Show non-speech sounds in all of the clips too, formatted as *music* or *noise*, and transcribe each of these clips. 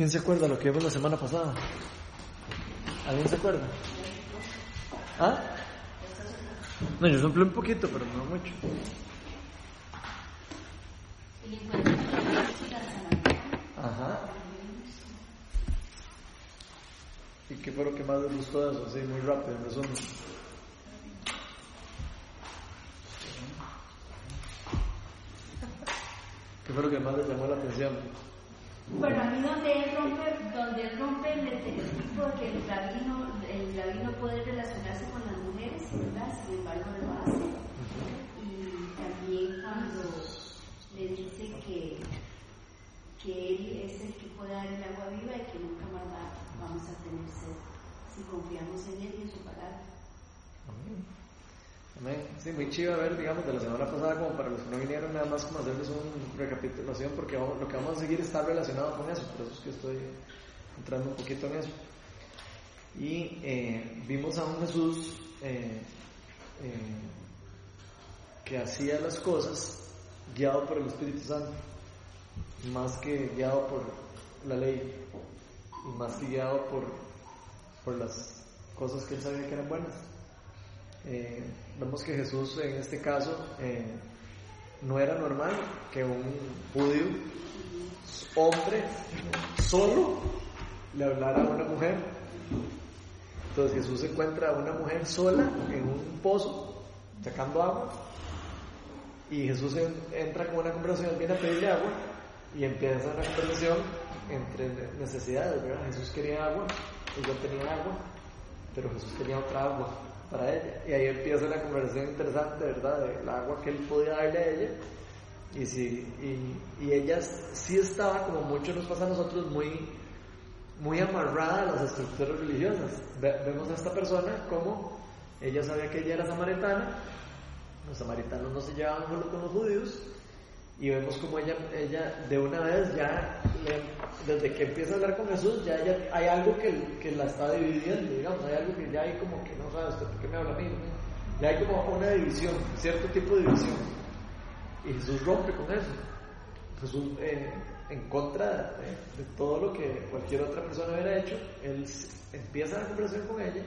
¿Quién se acuerda lo que vimos la semana pasada? ¿Alguien se acuerda? ¿Ah? No, yo soplé un poquito, pero no mucho. Ajá. ¿Y qué fue lo que más les gustó de eso? Así, muy rápido, en resumen. ¿Qué fue lo que más les llamó la atención? Bueno, a mí donde él rompe, donde él rompe el estereotipo de que el rabino, el rabino puede relacionarse con las mujeres, ¿verdad? Sin embargo, lo hace. Y también cuando le dice que, que él es el que puede dar el agua viva y que nunca más va- vamos a tener sed si confiamos en él y en su palabra. Sí, muy chido ver, digamos, de la semana pasada, como para los que no vinieron, nada más como hacerles una recapitulación, porque vamos- lo que vamos a seguir está relacionado con eso, por eso es que estoy entrando un poquito en eso. Y eh, vimos a un Jesús eh, eh, que hacía las cosas guiado por el Espíritu Santo, más que guiado por la ley, y más que guiado por, por las cosas que él sabía que eran buenas. Eh, vemos que Jesús en este caso eh, no era normal que un judío, hombre, solo le hablara a una mujer. Entonces Jesús encuentra a una mujer sola en un pozo, sacando agua, y Jesús en- entra con una conversación, viene a pedirle agua, y empieza una conversación entre necesidades, ¿verdad? Jesús quería agua, ella tenía agua, pero Jesús tenía otra agua para ella. Y ahí empieza una conversación interesante, ¿verdad? Del agua que él podía darle a ella. Y, sí, y, y ella sí estaba, como mucho nos pasa a nosotros, muy, muy amarrada a las estructuras religiosas. Ve- vemos a esta persona como ella sabía que ella era samaritana, los samaritanos no se llevaban con los judíos, y vemos como ella, ella de una vez ya, le- desde que empieza a hablar con Jesús, ya hay algo que, que la está dividiendo, digamos, hay algo que ya hay como que no sabes usted por qué me habla a mí, ¿no? ya hay como una división, cierto tipo de división, y Jesús rompe con eso. Jesús, eh, en contra de, de todo lo que cualquier otra persona hubiera hecho, él empieza la conversación con ella,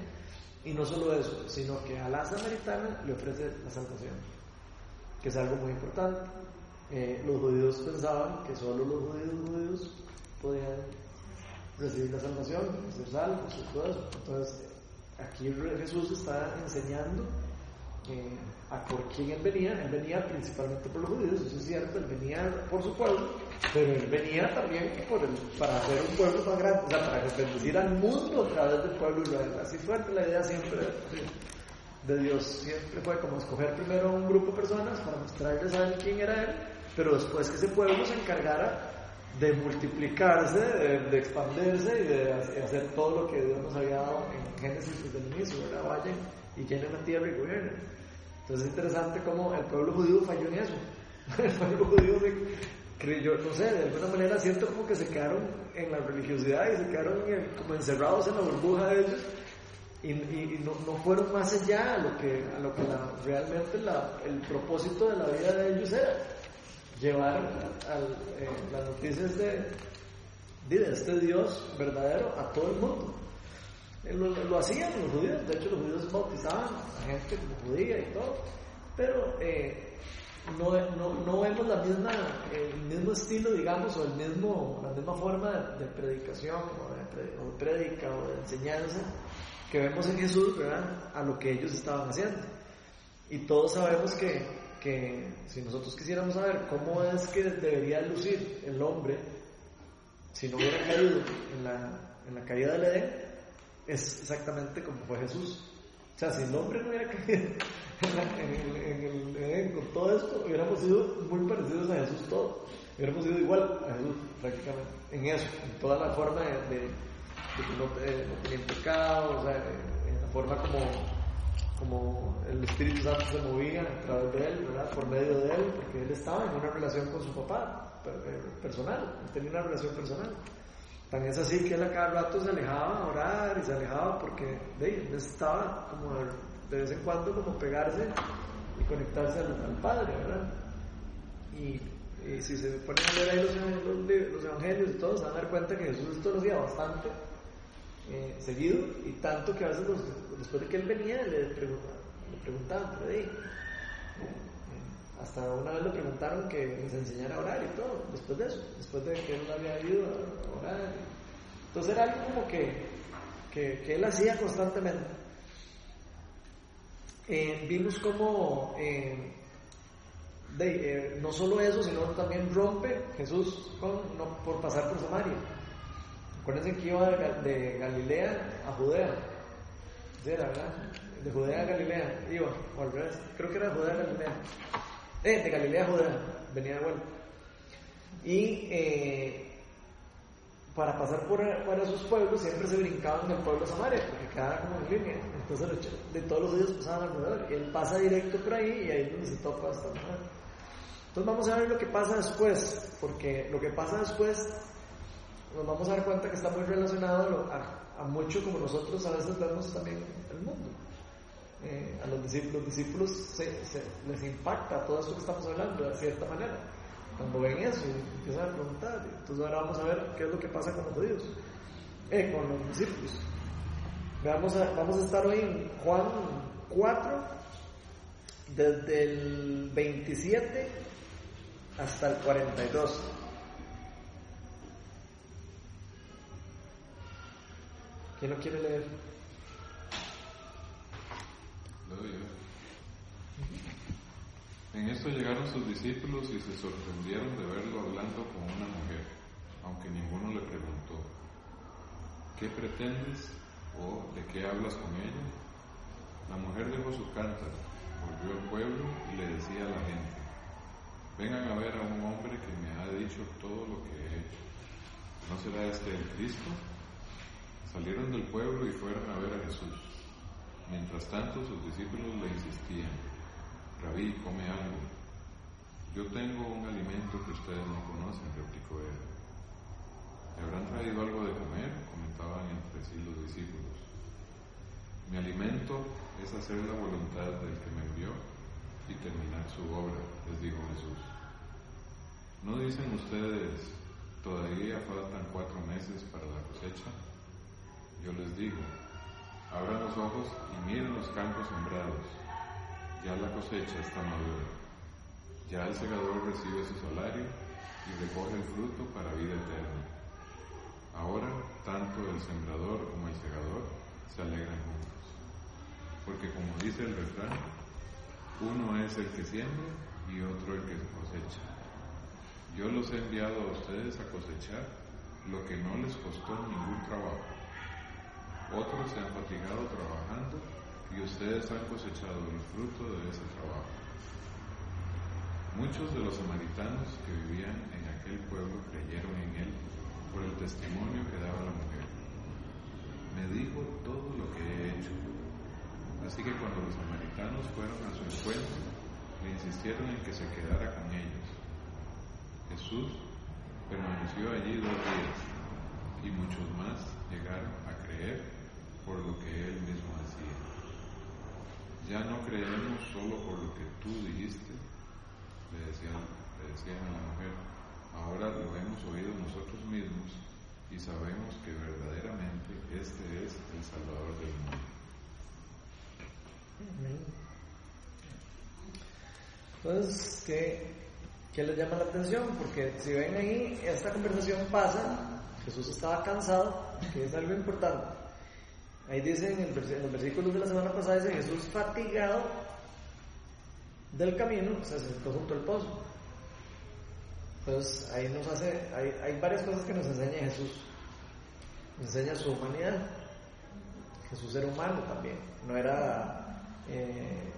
y no solo eso, sino que a la samaritana le ofrece la salvación, que es algo muy importante. Eh, los judíos pensaban que solo los judíos judíos podían recibir la salvación, ser salvos y todo eso. Entonces, aquí Jesús está enseñando eh, a por quién él venía. Él venía principalmente por los judíos, eso es cierto, él venía por su pueblo, pero él venía también por el, para hacer un pueblo más grande, o sea, para bendecir al mundo a través del pueblo Israel. Así fue la idea siempre de, de Dios, siempre fue como escoger primero un grupo de personas para mostrarles a él quién era él, pero después que ese pueblo se encargara de multiplicarse, de, de expandirse y de hacer- todo lo que Dios nos había dado en Génesis desde el inicio, ¿verdad? Vayan y llenen la tierra y gobiernen. Entonces es interesante cómo el pueblo judío falló en eso. *laughs* El pueblo judío se creyó, no sé, de alguna manera siento como que se quedaron en la religiosidad y se quedaron en- como encerrados en la burbuja de ellos y, y- y no, no fueron más allá a lo que, a lo que la- realmente la- el propósito de la vida de ellos era llevar al, eh, las noticias de, de este Dios verdadero a todo el mundo. Eh, Lo, hacían los judíos, de hecho los judíos bautizaban a gente como judía y todo, pero eh, no, no, no vemos la misma, el mismo estilo, digamos, o el mismo, la misma forma de, predicación o de, o de prédica o de enseñanza que vemos en Jesús. A lo que ellos estaban haciendo. Y todos sabemos que, que si nosotros quisiéramos saber cómo es que debería lucir el hombre si no hubiera caído en la, en la caída del Edén, es exactamente como fue Jesús. O sea, si el hombre no hubiera caído en, la- en en el Edén con todo esto, hubiéramos sido muy parecidos a Jesús todos. Hubiéramos sido igual a Jesús prácticamente, en eso, en toda la forma de, de, que no, no pecado, o sea, en la forma como, como el Espíritu Santo se movía a través de él, ¿verdad? Por medio de él, porque él estaba en una relación con su papá eh, personal, él tenía una relación personal. Tan es así que él a cada rato se alejaba a orar y se alejaba porque de ahí, necesitaba como de, de vez en cuando como pegarse y conectarse al, al Padre, ¿verdad? Y Y si se ponen a leer ahí los, los, evangelios y todo, se van a dar cuenta que Jesús esto lo hacía bastante eh, seguido y tanto que a veces después de que él venía le, preguntaban, le preguntaban, eh, hasta una vez le preguntaron que les enseñara a orar y todo, después de eso, después de que él había ido a orar. Entonces era algo como que, que, él hacía constantemente. Eh, vimos como eh, no solo eso, sino también rompe Jesús por pasar por Samaria. Acuérdense que iba de, Galilea a Judea. Era, ¿verdad? De Judea a Galilea, iba, o al revés, creo que era de Judea a Galilea. Eh, de Galilea a Judea, venía de vuelta. Y eh, para pasar por, por, esos pueblos siempre se brincaban del pueblo de Samaria, porque quedaba como en línea. Entonces de todos los días pasaban alrededor. Y él pasa directo por ahí y ahí es donde se topa esta mujer. Entonces vamos a ver lo que pasa después, porque lo que pasa después nos vamos a dar cuenta que está muy relacionado a, mucho como nosotros a veces vemos también el mundo. Eh, a los discípulos, les impacta todo esto que estamos hablando de cierta manera. Cuando ven eso, empiezan a preguntar. Entonces ahora vamos a ver qué es lo que pasa con los judíos, eh, con los discípulos. Vamos a, vamos a estar hoy en Juan 4, desde el 27 hasta el 42. ¿Quién lo quiere leer? En esto llegaron sus discípulos y se sorprendieron de verlo hablando con una mujer, aunque ninguno le preguntó, ¿qué pretendes o de qué hablas con ella? La mujer dejó su cántaro, volvió al pueblo y le decía a la gente, vengan a ver a un hombre que me ha dicho todo lo que he hecho. ¿No será este el Cristo? Salieron del pueblo y fueron a ver a Jesús. Mientras tanto sus discípulos le insistían, Rabí, come algo. Yo tengo un alimento que ustedes no conocen, replicó él. ¿Le habrán traído algo de comer? comentaban entre sí los discípulos. Mi alimento es hacer la voluntad del que me envió y terminar su obra, les dijo Jesús. ¿No dicen ustedes, todavía faltan cuatro meses para la cosecha? Yo les digo, abran los ojos y miren los campos sembrados. Ya la cosecha está madura. Ya el segador recibe su salario y recoge el fruto para vida eterna. Ahora, tanto el sembrador como el segador se alegran juntos. Porque como dice el refrán, uno es el que siembra y otro el que cosecha. Yo los he enviado a ustedes a cosechar lo que no les costó ningún trabajo. Otros se han fatigado trabajando y ustedes han cosechado el fruto de ese trabajo. Muchos de los samaritanos que vivían en aquel pueblo creyeron en él por el testimonio que daba la mujer. Me dijo todo lo que he hecho. Así que cuando los samaritanos fueron a su encuentro, le insistieron en que se quedara con ellos. Jesús permaneció allí dos días y muchos más llegaron a creer por lo que él mismo hacía. Ya no creemos solo por lo que tú dijiste, le decían, le decían a la mujer, ahora lo hemos oído nosotros mismos y sabemos que verdaderamente este es el Salvador del mundo. Entonces, ¿qué, ¿qué les llama la atención? Porque si ven ahí, esta conversación pasa, Jesús estaba cansado, que es algo importante. Ahí dice en, los versículos de la semana pasada, dice Jesús fatigado del camino, se sentó junto al pozo. Entonces ahí nos hace, hay, hay varias cosas que nos enseña Jesús. Nos enseña su humanidad. Jesús era humano también, no era eh,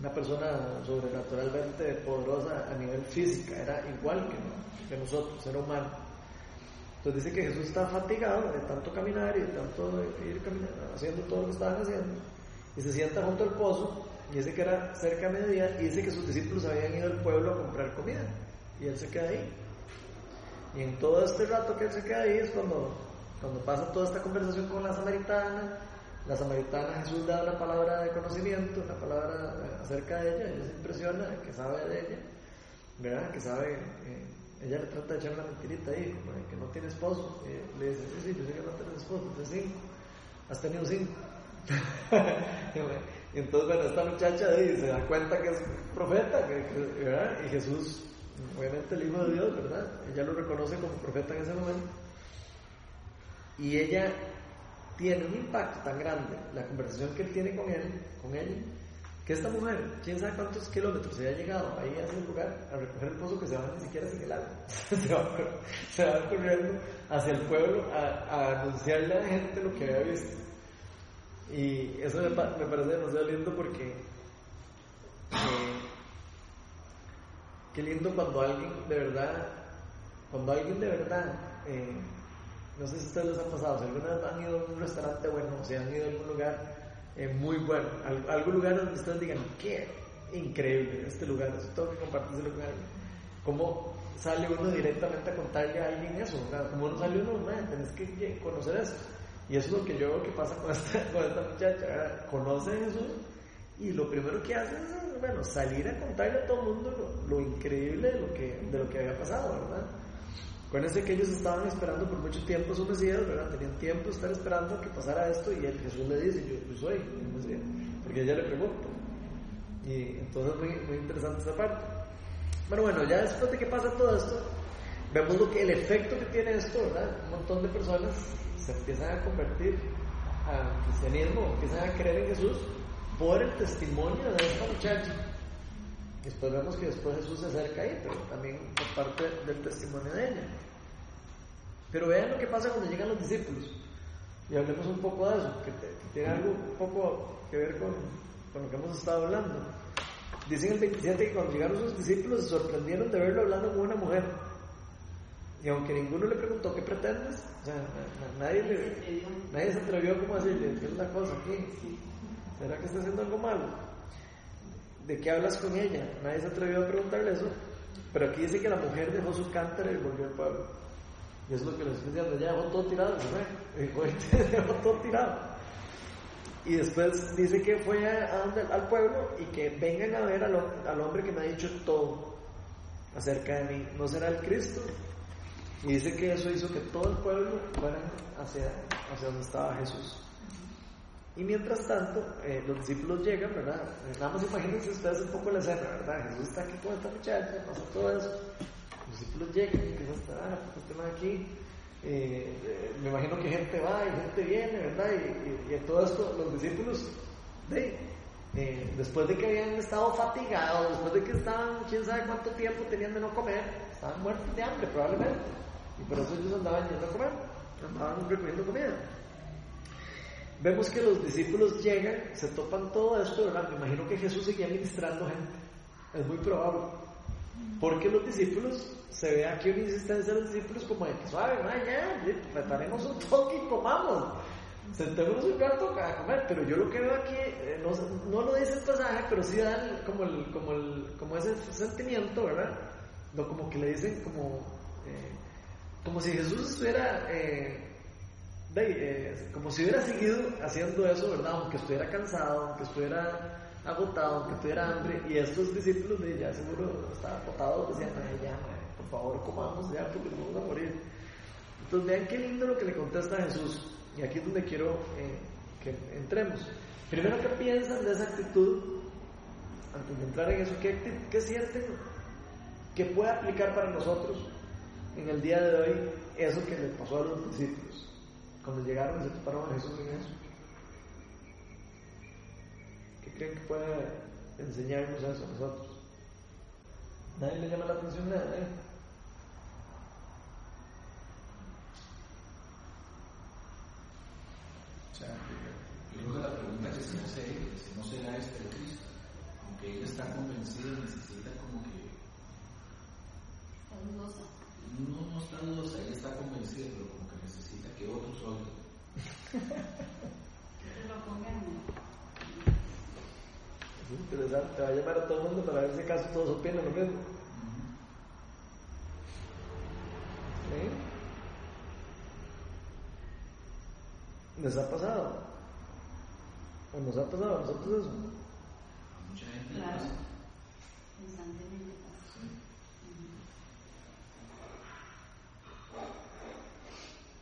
una persona sobrenaturalmente poderosa a nivel física, era igual que, nosotros, era humano. Entonces dice que Jesús estaba fatigado de tanto caminar y de tanto ir caminando, haciendo todo lo que estaban haciendo, y se sienta junto al pozo, y dice que era cerca de mediodía, y dice que sus discípulos habían ido al pueblo a comprar comida, y él se queda ahí. Y en todo este rato que él se queda ahí es cuando, cuando pasa toda esta conversación con la samaritana, la samaritana Jesús da una palabra de conocimiento, una palabra acerca de ella, ella se impresiona que sabe de ella. ¿verdad? Que sabe, eh, ella le trata de echar una mentirita ahí, que no tiene esposo. Y le dice, sí, sí, yo sé que no tienes esposo, tienes cinco. Has tenido cinco. *laughs* y entonces, bueno, esta muchacha ahí se da cuenta que es profeta, ¿verdad? Y Jesús, obviamente el Hijo de Dios, ¿verdad? Ella lo reconoce como profeta en ese momento. Y ella tiene un impacto tan grande, la conversación que él tiene con él, con ella, que esta mujer, quién sabe cuántos kilómetros se ha llegado ahí a ese lugar a recoger el pozo que se va ni siquiera sin el agua. se, va, corriendo hacia el pueblo a, anunciarle a la gente lo que había visto. Y eso me, parece demasiado lindo porque eh, qué lindo cuando alguien de verdad, cuando alguien de verdad, eh, no sé si ustedes les ha pasado, si alguna vez han ido a un restaurante bueno, o si han ido a algún lugar eh, muy bueno. algún lugar donde ustedes digan, qué increíble este lugar, eso tengo que compartirse con alguien. ¿Cómo sale uno directamente a contarle a alguien eso? Como uno sale uno, tenés que conocer eso. Y eso es lo que yo veo que pasa con esta, *laughs* con esta muchacha, conoce eso y lo primero que hace es, bueno, salir a contarle a todo el mundo lo, lo increíble de lo, que, de lo que había pasado, ¿verdad? Acuérdense que ellos estaban esperando por mucho tiempo su Mesías, ¿verdad? Tenían tiempo de estar esperando que pasara esto y el Jesús le dice, yo, soy el Mesías, porque ella le pregunta. Y entonces muy, muy interesante esta parte. Bueno, bueno, ya después de que pasa todo esto, vemos lo que el efecto que tiene esto, ¿verdad? Un montón de personas se empiezan a convertir al cristianismo, empiezan a creer en Jesús por el testimonio de esta muchacha. Después vemos que después Jesús se acerca ahí, pero también por parte del testimonio de ella. Pero vean lo que pasa cuando llegan los discípulos. Y hablemos un poco de eso, que, tiene algo un poco que ver con, con, lo que hemos estado hablando. Dicen el 27 que cuando llegaron sus discípulos se sorprendieron de verlo hablando con una mujer. Y aunque ninguno le preguntó qué pretendes, o sea, nadie, le, nadie se atrevió como a decirle, ¿qué es la cosa aquí? ¿Será que está haciendo algo malo? ¿De qué hablas con ella? Nadie se atrevió a preguntarle eso. Pero aquí dice que la mujer dejó su cántaro y volvió al pueblo. Y eso es lo que les estoy diciendo, ya dejó todo tirado, ¿no? *laughs* dejó todo tirado. Y después dice que fue al pueblo y que vengan a ver al, hombre que me ha dicho todo acerca de mí. ¿No será el Cristo? Y dice que eso hizo que todo el pueblo fuera hacia, hacia donde estaba Jesús. Y mientras tanto, eh, los discípulos llegan, ¿verdad? Nada más imagínense ustedes un poco la escena, ¿verdad? Jesús está aquí con esta muchacha, pasa todo eso. Los discípulos llegan y empiezan a ah, pues este aquí. Eh, eh, me imagino que gente va y gente viene, ¿verdad? Y, en todo esto, los discípulos, después de que habían estado fatigados, después de que estaban, quién sabe cuánto tiempo tenían de no comer, estaban muertos de hambre probablemente. Y por eso ellos andaban yendo a comer, andaban recogiendo comida. Vemos que los discípulos llegan, se topan todo esto, ¿verdad? Me imagino que Jesús seguía ministrando gente. Es muy probable. Porque los discípulos, se ve aquí una insistencia de los discípulos como de que suave, ¿no? ya, preparemos un toque y comamos. Sentémonos un rato a comer, pero yo lo que veo aquí, eh, no, no, lo dice el pasaje, pero sí da como, el, como, el, como ese sentimiento, ¿verdad? Como que le dicen como, eh, como si Jesús estuviera eh, eh, como si hubiera seguido haciendo eso, ¿verdad? Aunque estuviera cansado, aunque estuviera agotado, aunque tuviera hambre, y estos discípulos de ya seguro estaban agotados, decían, ya, por favor comamos ya porque nos vamos a morir. Entonces vean qué lindo lo que le contesta Jesús, y aquí es donde quiero eh, que entremos. Primero, ¿qué piensan de esa actitud? Antes de entrar en eso, ¿qué, qué sienten que puede aplicar para nosotros en el día de hoy eso que le pasó a los discípulos? Cuando llegaron se toparon a Jesús en eso? ¿Qué creen que puede enseñarnos eso a nosotros? Nadie le llama la atención nada, ¿eh? O sea, yo creo que la pregunta que se hace es, ¿no será este el Cristo? Aunque ella está convencida, necesita como que... Está dudosa. No, no está dudosa, ella está convencida, pero que otros oigan. que lo pongan. Es interesante, va a llamar a todo el mundo para ver si acaso todos opinan lo mismo. ¿Sí? ¿Les ha pasado? ¿O nos ha pasado a nosotros eso? Mucha gente claro. Constantemente pasa.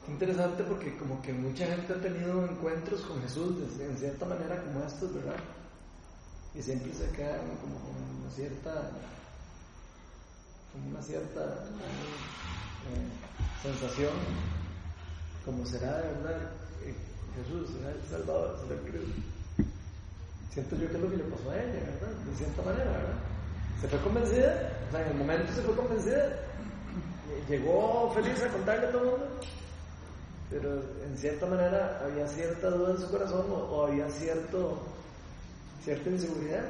Interesante porque como que mucha gente ha tenido encuentros con Jesús de- en cierta manera como estos, ¿verdad? Y siempre se quedan como con una cierta, como una cierta eh, sensación, como será de verdad Jesús, será el Salvador, será el Cristo. Siento yo que es lo que le pasó a ella, ¿verdad? De cierta manera, ¿verdad? Se fue convencida, o sea, en el momento se fue convencida, llegó feliz a contarle a todo el mundo, pero en cierta manera había cierta duda en su corazón o, o había cierto, cierta inseguridad.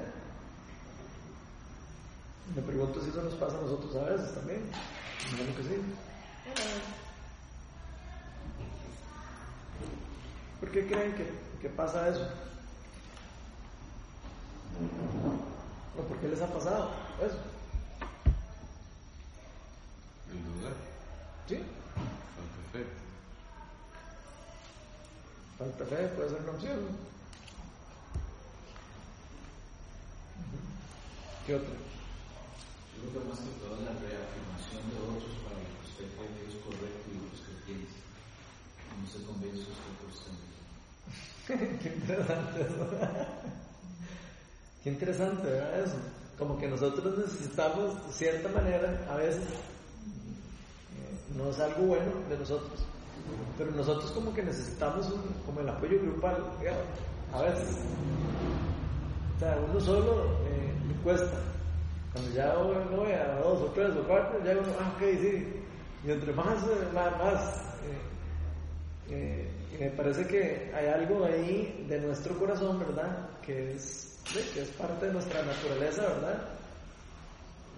Me pregunto si eso nos pasa a nosotros a veces también. Imagino que sí. ¿Por qué creen que, que pasa eso? ¿O por qué les ha pasado eso? El dudar, ¿Sí? falta de fe. Falta fe puede ser una opción. ¿Qué otro? Yo creo que más que todo la reafirmación de otros para que usted cree que es correcto y otros que piensa. No se convence usted por usted mismo. *laughs* Qué interesante eso. Qué interesante, ¿verdad? Eso. Como que nosotros necesitamos, de cierta manera, a veces, eh, no es algo bueno de nosotros, pero nosotros como que necesitamos un- como el apoyo grupal, a veces. O sea, uno solo eh, cuesta. Cuando ya uno ve a dos o tres o cuatro, ya uno, ah, ok, sí. Y entre más, eh, más, más eh, eh, y me parece que hay algo ahí de nuestro corazón, ¿verdad? Que es, que es parte de nuestra naturaleza, ¿verdad?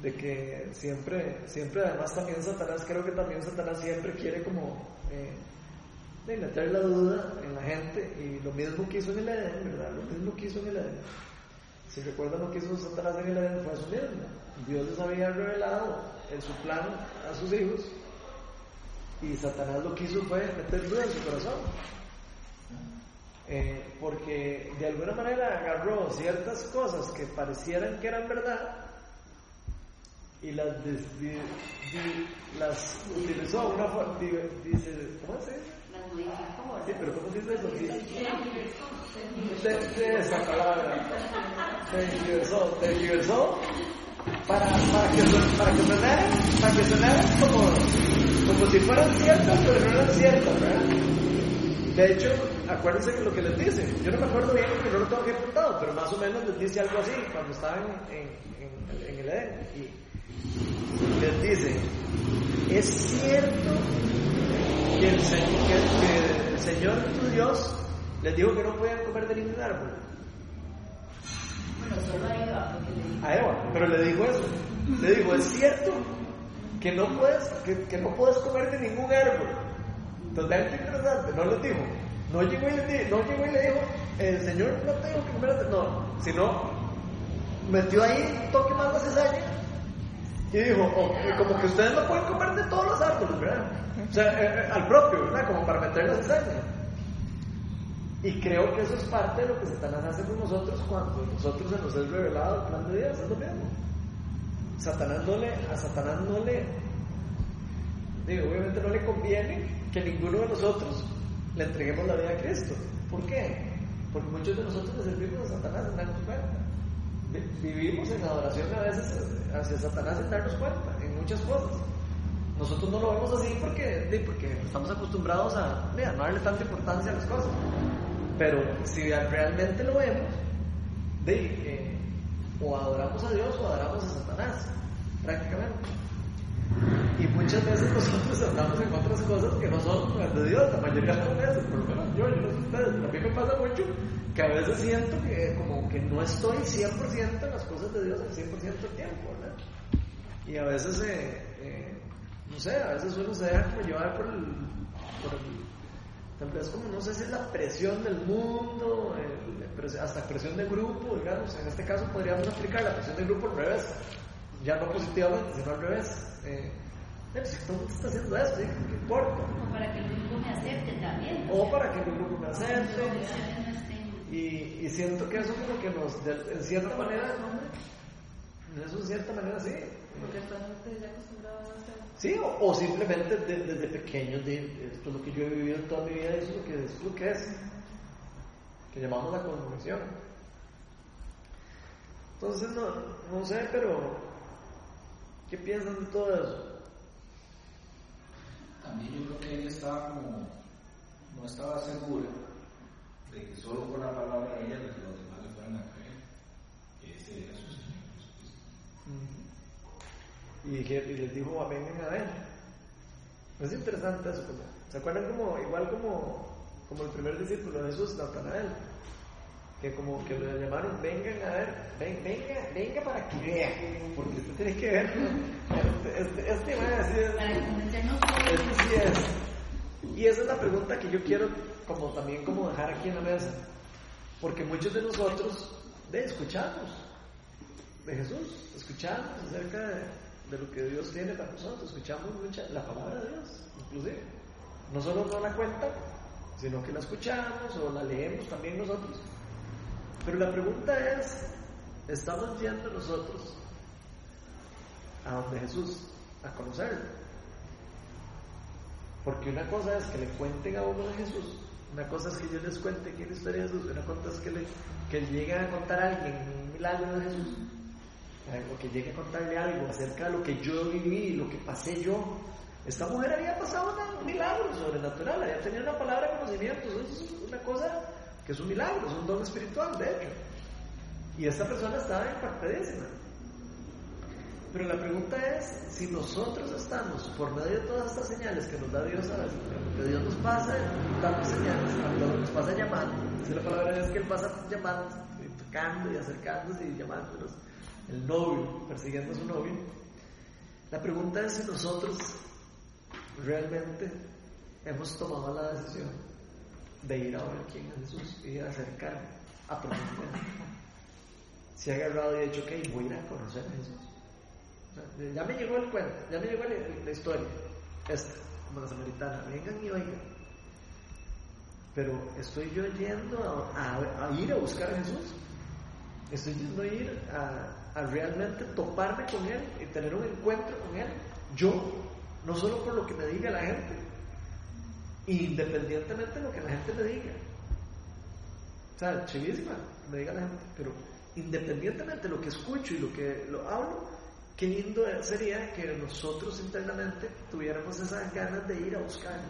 De que siempre, siempre además también Satanás, creo que también Satanás siempre quiere como eh, de meter la duda en la gente y lo mismo que hizo en el Edén, ¿verdad? Lo mismo que hizo en el Edén. Si recuerdan lo que hizo Satanás en el Edén fue eso mismo. Dios les había revelado en su plan a sus hijos y Satanás lo que hizo fue meter duda en su corazón. Eh, porque de alguna manera agarró ciertas cosas que parecieran que eran verdad y las, des- di- di- las utilizó una forma, di- dice, ¿cómo se dice? Las modificó. Sí, pero ¿cómo se dice eso? De, de esa palabra. Tergiversó, tergiversó para, para, que, para que sonaran, para que sonaran como, como si fueran ciertas, pero no eran ciertas, ¿verdad? De hecho, acuérdense que lo que les dice, yo no me acuerdo bien porque no lo tengo aquí apuntado, pero más o menos les dice algo así cuando estaban en, en, en el Edén. Y les dice, es cierto que el, que- Señor tu Dios les dijo que no podían comer de ningún árbol. Bueno, solo a Eva. A Eva, pero le dijo eso. Le dijo, es cierto que no puedes, que, que no puedes comer de ningún árbol. Qué interesante, no les dijo. No llegó y le dijo, no llegó y le dijo, el Señor no te dijo que comer de no, sino metió ahí un toque más de cizaña y dijo, como que ustedes no pueden comer de todos los árboles, ¿verdad? O sea, eh, eh, al propio, ¿verdad? Como para meter la cizaña. Y creo que eso es parte de lo que Satanás hace con nosotros cuando nosotros se nos es revelado el plan de Dios, es lo mismo. Satanás no le, a Satanás no le, digo, obviamente no le conviene que ninguno de nosotros le entreguemos la vida a Cristo. ¿Por qué? Porque muchos de nosotros le servimos a Satanás sin darnos cuenta. Vi- Vivimos en adoración a veces hacia Satanás sin darnos cuenta, en muchas cosas. Nosotros no lo vemos así porque, porque estamos acostumbrados a, no darle tanta importancia a las cosas. Pero si realmente lo vemos, de, eh, o adoramos a Dios o adoramos a Satanás, prácticamente. Y muchas veces nosotros andamos en otras cosas que no son las de Dios, la mayoría de las veces, por lo menos yo, yo no sé ustedes, pero a mí me pasa mucho que a veces siento que como que no estoy 100% en las cosas de Dios el 100% del tiempo, ¿verdad? Y a veces, eh, eh, no sé, a veces uno se deja como llevar por el, por tal vez como, no sé si es la presión del mundo, el- hasta presión de grupo, digamos, en este caso podríamos aplicar la presión de grupo al revés, ya no positivamente, sino al revés. Eh, pero si todo el mundo está haciendo eso, ¿sí? ¿qué importa? Como para que el grupo me acepte también. O para que el grupo me acepte. No estén- Y, y siento que eso como que nos, de- en cierta manera, Eso en cierta manera sí. Porque están ya acostumbrados a hacer. Sí, o, o simplemente de- desde pequeño, de, esto es lo que yo he vivido en toda mi vida, eso es lo que es, lo que, es que llamamos la conversión. Entonces, no, no sé, pero ¿qué piensan de todo eso? También yo creo que ella estaba como, no estaba segura de que solo por la palabra de ella los demás le fueran a creer. Que ese era su Señor Jesucristo. Y, les dijo, vengan a ver. Es interesante eso. Como, ¿Se acuerdan como, igual como, como el primer discípulo de Jesús, Natanael? Que como que le llamaron, vengan a ver, ven, venga, venga para que vean, porque usted tiene que ver. Este, este, este man así es- Para convencernos Eso sí es. Y esa es la pregunta que yo quiero como también como dejar aquí en la mesa. Porque muchos de nosotros de, escuchamos de Jesús, escuchamos acerca de, de lo que Dios tiene para nosotros, escuchamos mucha, la palabra de Dios, inclusive. No solo no la cuenta, sino que la escuchamos o la leemos también nosotros. Pero la pregunta es, ¿estamos yendo nosotros a donde Jesús, a conocerlo? Porque una cosa es que le cuenten a uno de Jesús, una cosa es que yo les cuente quién es historia de Jesús, una cosa es que, le, que lleguen a contar a alguien un milagro de Jesús, eh, o que llegue a contarle algo acerca de lo que yo viví, lo que pasé yo. Esta mujer había pasado un milagro sobrenatural, había tenido una palabra de conocimiento, eso es una cosa que es un milagro, es un don espiritual, de hecho. Y esta persona estaba impactadísima. Pero la pregunta es si nosotros estamos, por medio de todas estas señales que nos da Dios a veces, que Dios nos pasa dando señales, nos pasa llamando, la palabra es que Él pasa llamando, tocando y acercándose y llamándonos, el novio, persiguiendo a su novio, la pregunta es si nosotros realmente hemos tomado la decisión de ir a ver quién es Jesús y acercarme a profundidad. Si ha agarrado y ha dicho, ok, voy a conocer a Jesús. Ya me llegó el cuento, ya me llegó la, historia, esta, como la samaritana, vengan y oigan. Pero estoy yo yendo a, a- a ir a buscar a Jesús. Estoy yendo a ir a, a realmente toparme con Él y tener un encuentro con Él. Yo, no solo por lo que me diga la gente, independientemente de lo que la gente me diga. O sea, chivísima, me diga la gente, pero independientemente de lo que escucho y lo que lo hablo, qué lindo sería que nosotros internamente tuviéramos esas ganas de ir a buscarlo.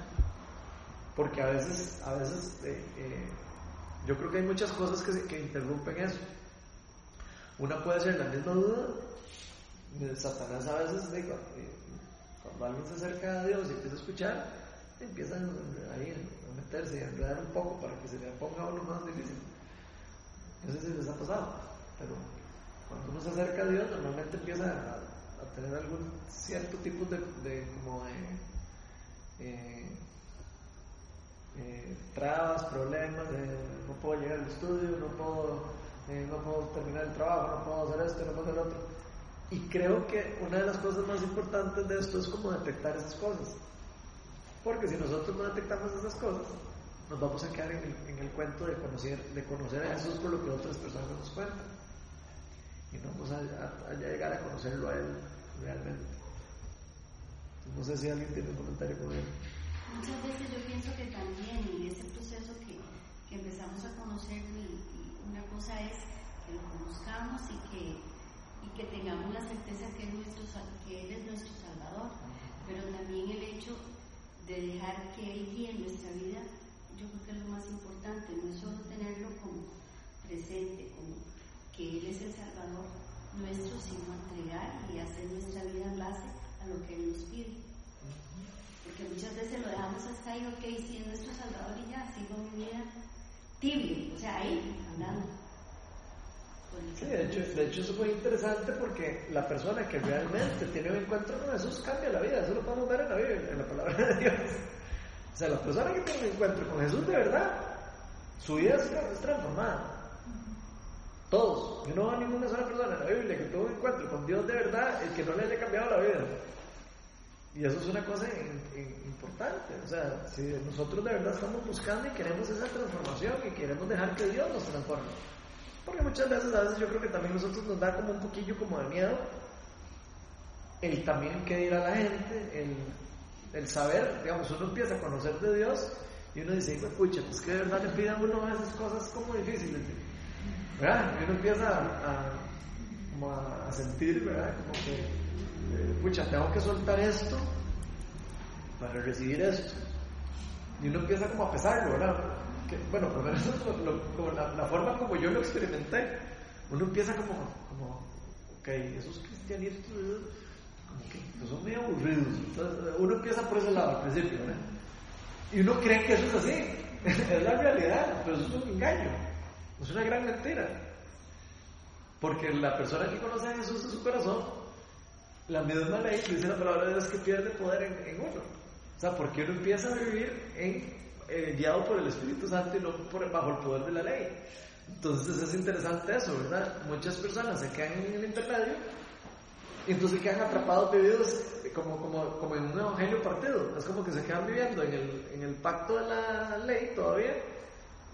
Porque a veces, a veces eh, eh, yo creo que hay muchas cosas que, que interrumpen eso. Una puede ser la misma duda. Satanás a veces, digo, eh, cuando alguien se acerca a Dios y empieza a escuchar, empiezan ahí a meterse y a enredar un poco para que se le ponga a uno más difícil. No sé si les ha pasado, pero cuando uno se acerca a Dios, normalmente empieza a, a tener algún cierto tipo de, de como de eh, eh, trabas, problemas, de no puedo llegar al estudio, no puedo, eh, no puedo terminar el trabajo, no puedo hacer esto, no puedo hacer lo otro. Y creo que una de las cosas más importantes de esto es como detectar esas cosas. Porque si nosotros no detectamos esas cosas, nos vamos a quedar en el, en el cuento de conocer, de conocer a Jesús por lo que otras personas nos cuentan. Y no vamos a, a- a llegar a conocerlo a Él realmente. No sé si alguien tiene un comentario con él. Muchas veces yo pienso que también en ese proceso que, que empezamos a y una cosa es que lo conozcamos y que, y que tengamos la certeza que, es nuestro, que Él es nuestro Salvador, pero también el hecho de dejar que Él guíe nuestra vida, yo creo que es lo más importante, no es solo tenerlo como presente, como que Él es el Salvador nuestro, sino entregar y hacer nuestra vida en base a lo que Él nos pide. Porque muchas veces lo dejamos hasta ahí, ok, sí, es nuestro Salvador y ya, sigo mi vida tibio, o sea, ahí, andando. Sí, de hecho, de hecho eso es muy interesante porque la persona que realmente tiene un encuentro con Jesús cambia la vida. Eso lo podemos ver en la Biblia, en la palabra de Dios. O sea, la persona que tiene un encuentro con Jesús de verdad, su vida es, transformada. Todos. Yo no veo a ninguna sola persona en la Biblia que tuvo un encuentro con Dios de verdad y que no le haya cambiado la vida. Y eso es una cosa importante. O sea, si nosotros de verdad estamos buscando y queremos esa transformación y queremos dejar que Dios nos transforme. Porque muchas veces, a veces yo creo que también nosotros nos da como un poquillo como de miedo el también que dirá la gente, el, el saber, digamos, uno empieza a conocer de Dios y uno dice, pucha, pues que de verdad le pide a uno esas cosas como difíciles, ¿verdad? Y uno empieza a, a, sentir, ¿verdad? Como que, eh, pucha, tengo que soltar esto para recibir esto. Y uno empieza como a pesarlo, ¿verdad? Que, bueno, por eso es *laughs* como la, forma como yo lo experimenté. Uno empieza como, como ok, esos cristianitos como que pues son medio aburridos. Entonces, uno empieza por ese lado al principio, ¿verdad? Y uno cree que eso es así. *laughs* es la realidad, pero eso es un engaño. Es una gran mentira. Porque la persona que conoce a Jesús en su corazón, la misma ley dice la palabra de Dios que pierde poder en, uno. O sea, porque uno empieza a vivir en, eh, guiado por el Espíritu Santo y no por, bajo el poder de la ley. Entonces es interesante eso, ¿verdad? Muchas personas se quedan en el intermedio y entonces quedan atrapados vividos como, como, como en un evangelio partido. Es como que se quedan viviendo en el, en el pacto de la ley todavía,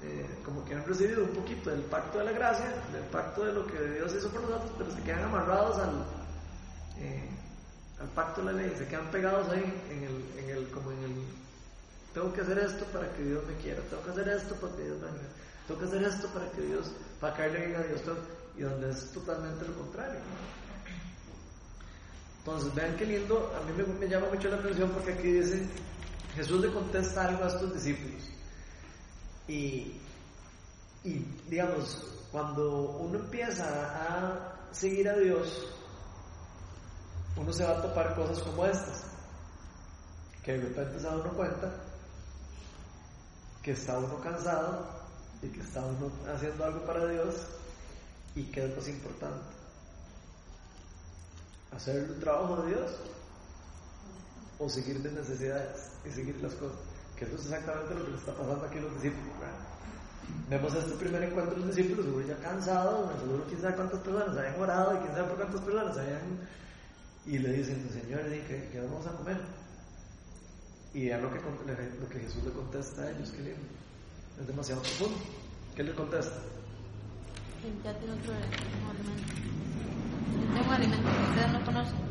eh, como que han recibido un poquito del pacto de la gracia, del pacto de lo que Dios hizo por nosotros, pero se quedan amarrados al, eh, al pacto de la ley, se quedan pegados ahí en el, en el, como en el, tengo que hacer esto para que Dios me quiera, tengo que hacer esto para que Dios me quiera, tengo que hacer esto para que Dios, para caerle bien a Dios, y donde es totalmente lo contrario. Entonces, vean qué lindo, a mí me, llama mucho la atención porque aquí dice, Jesús le contesta algo a estos discípulos. Y, y digamos, cuando uno empieza a seguir a Dios, uno se va a topar cosas como estas, que de repente se da uno cuenta que está uno cansado y que está uno haciendo algo para Dios y que es más importante hacer el trabajo de Dios o seguir de necesidades y seguir las cosas. Que eso es exactamente lo que le está pasando aquí a los discípulos. Vemos este primer encuentro de los discípulos, seguro ya cansados, seguro quién sabe cuántas personas habían orado y quién sabe por cuántas personas habían. Y le dicen, Señor, ¿qué, qué vamos a comer? Y es lo que, lo que Jesús le contesta a ellos, que. Es demasiado profundo. ¿Qué le contesta? Ya tiene otro alimento. Tengo alimento que ustedes no conocen.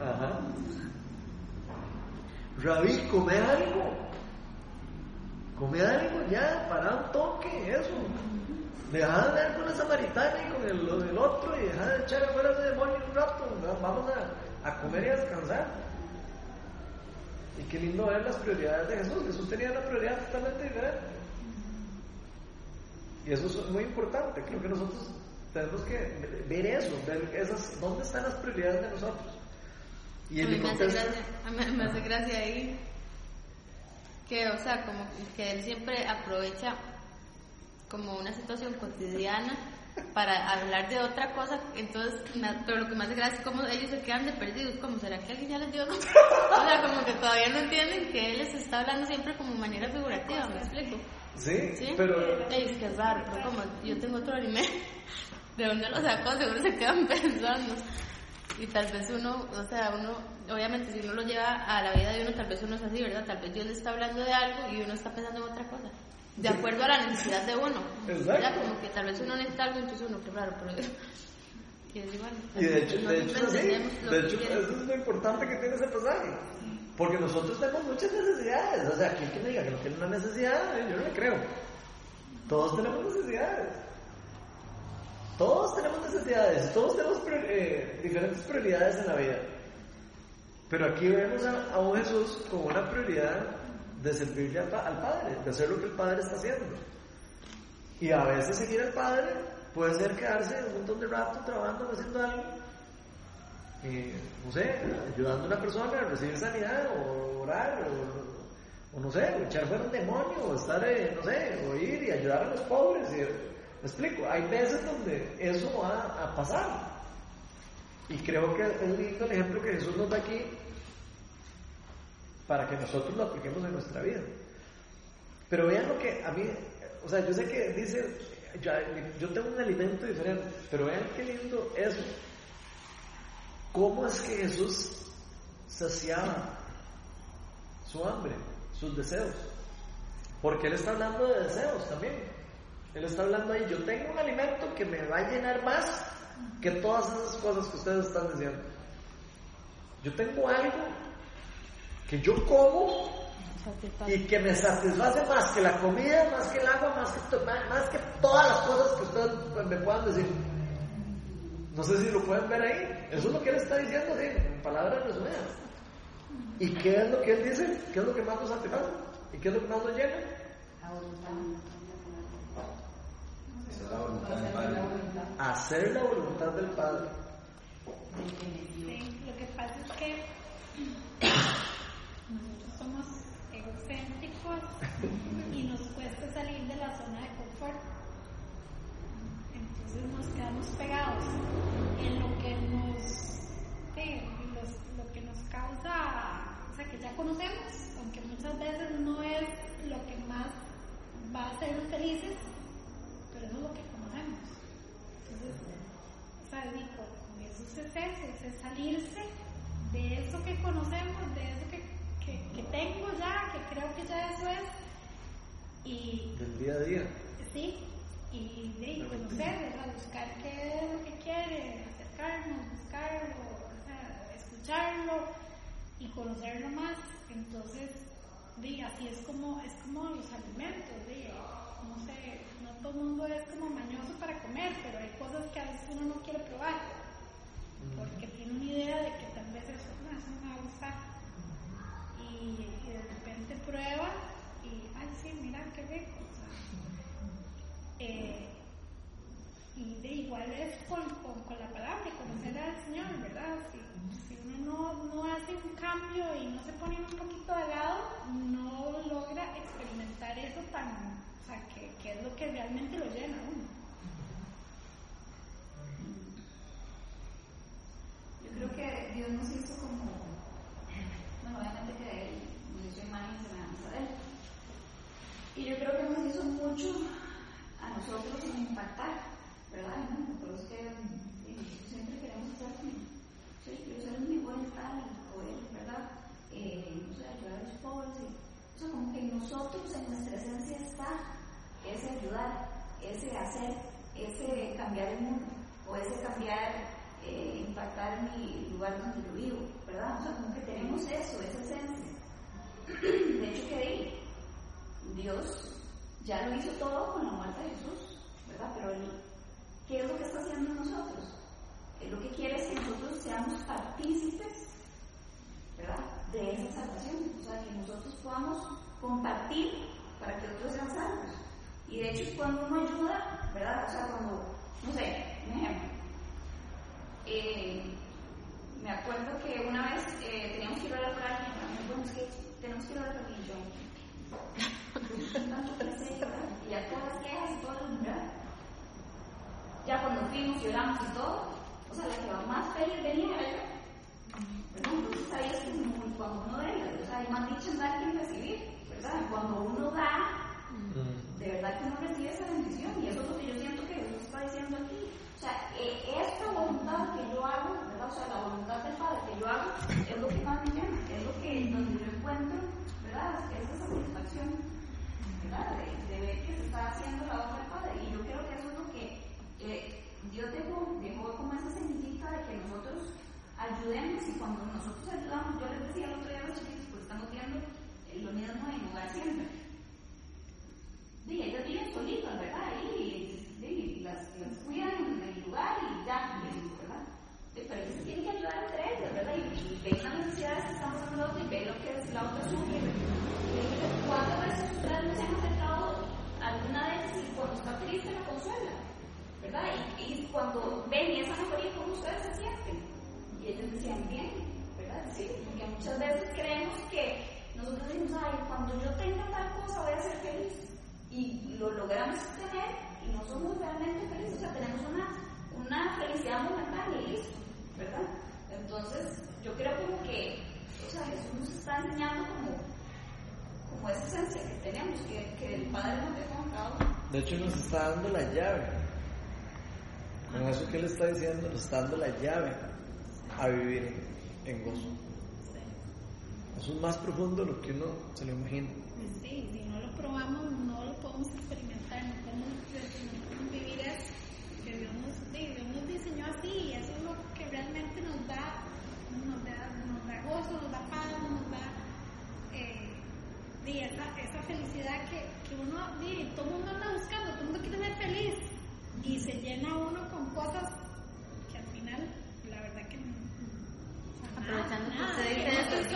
Ajá. Rabí, come algo. Come algo ya, para un toque, eso. Deja de hablar con la samaritana y con el, otro y deja de echar afuera ese demonio un rato. Vamos a, a comer y a descansar. Y qué lindo ver las prioridades de Jesús. Jesús tenía una prioridad totalmente diferente. Y eso es muy importante. Creo que nosotros tenemos que ver eso, ver esas, dónde están las prioridades de nosotros. Y a mí me, hace gracia, me, hace gracia ahí que, o sea, como que él siempre aprovecha como una situación cotidiana para hablar de otra cosa, entonces, pero lo que me hace gracia es como ellos se quedan de perdidos, como será que alguien ya les dio, *laughs* o sea, como que todavía no entienden que él les está hablando siempre como manera figurativa, ¿me explico? Sí, ¿Sí? pero... Es que es raro, pero como yo tengo otro anime, *laughs* ¿de dónde lo sacó? Seguro se quedan *laughs* pensando. Y tal vez uno, o sea, uno, obviamente si uno lo lleva a la vida de uno, tal vez uno es así, ¿verdad? Tal vez Dios le está hablando de algo y uno está pensando en otra cosa. De acuerdo a la necesidad de uno. Exacto. Como que tal vez uno necesita algo, entonces uno, claro, pero... Y, es igual, y de hecho, de hecho, sí. de hecho eso es lo importante que tiene ese pasaje. Porque nosotros tenemos muchas necesidades. O sea, ¿quién que me diga que no tiene una necesidad? Yo no le creo. Todos tenemos necesidades. Todos tenemos necesidades, todos tenemos eh, diferentes prioridades en la vida. Pero aquí vemos a, un Jesús con una prioridad de servirle al, Padre, de hacer lo que el Padre está haciendo. Y a veces seguir al Padre puede ser quedarse un montón de rato trabajando, haciendo algo, no sé, ayudando a una persona a recibir sanidad, o orar, o, no sé, echar fuera un demonio, o estar, eh, no sé, o ir y ayudar a los pobres. ¿Me explico? Hay veces donde eso va a pasar. Y creo que es lindo el ejemplo que Jesús nos da aquí para que nosotros lo apliquemos en nuestra vida. Pero vean lo que a mí, o sea, yo sé que dice, yo tengo un alimento diferente, pero vean qué lindo eso. ¿Cómo es que Jesús saciaba su hambre, sus deseos? Porque Él está hablando de deseos también. Él está hablando ahí, yo tengo un alimento que me va a llenar más que todas esas cosas que ustedes están diciendo. Yo tengo algo que yo como y que me satisface más que la comida, más que el agua, más que, más, que todas las cosas que ustedes me puedan decir. No sé si lo pueden ver ahí. Eso es lo que él está diciendo, en palabras resumidas. ¿Y qué es lo que él dice? ¿Qué es lo que más nos satisface? ¿Y qué es lo que más nos llena? Hacer la voluntad del Padre. Hacer la voluntad del Padre. Sí, lo que pasa es que somos egocéntricos y nos cuesta salir de la zona de confort. Entonces nos quedamos pegados en lo que nos, lo que nos causa, o sea, que ya conocemos, aunque muchas veces no es lo que más va a hacernos felices, pero eso es lo que conocemos. Entonces, o sea, digo, eso es eso, es salirse de eso que conocemos, de eso que, que, tengo ya, que creo que ya eso es, y Del día a día. sí, y de conocer, ¿verdad? buscar qué es lo que quiere, acercarnos, buscarlo, o sea, escucharlo y conocerlo más. Entonces, di, así es como, es como los alimentos, di, no sé, no todo el mundo es como mañoso para comer, pero hay cosas que a veces uno no quiere probar, porque tiene una idea de que tal vez eso, no, eso no me va a gustar. Y, de repente prueba y, ay, sí, mira qué rico. eh, y de igual es con, con, con la palabra y conocer al Señor, ¿verdad? Si, si uno no, no hace un cambio y no se pone un poquito de lado, no logra experimentar eso tan, o sea, que, que es lo que realmente lo llena uno. Yo creo que Dios nos hizo como, obviamente que Él nos hizo imagen y semejanza de Él. Y yo creo que nos hizo mucho a nosotros impactar, ¿verdad? Cuando ven esa mejoría, ¿cómo ustedes se sienten? Y ellos decían, bien, ¿verdad? Sí, porque muchas veces creemos que nosotros decimos, ay, cuando yo tenga tal cosa voy a ser feliz. Y lo logramos tener y no somos realmente felices, o sea, tenemos una, una felicidad momentánea y listo, ¿verdad? Entonces, yo creo como que, o sea, Jesús nos está enseñando como, como esa esencia que tenemos, que, que el Padre nos dejó. De hecho, nos está dando la llave. Con eso que él está diciendo, nos está dando la llave a vivir en, en gozo. Eso es más profundo de lo que uno se lo imagina. Pues sí, si no lo probamos, no lo podemos experimentar, no podemos, vivir eso. Que Dios nos, Dios nos diseñó así y eso es lo que realmente nos da, nos da, nos da gozo, nos da paz, nos da eh, esa, esa felicidad que, que uno, todo el mundo anda buscando, todo el mundo quiere ser feliz y se llena uno con cosas que al final, la verdad que no. Aprovechando que usted que dice eso,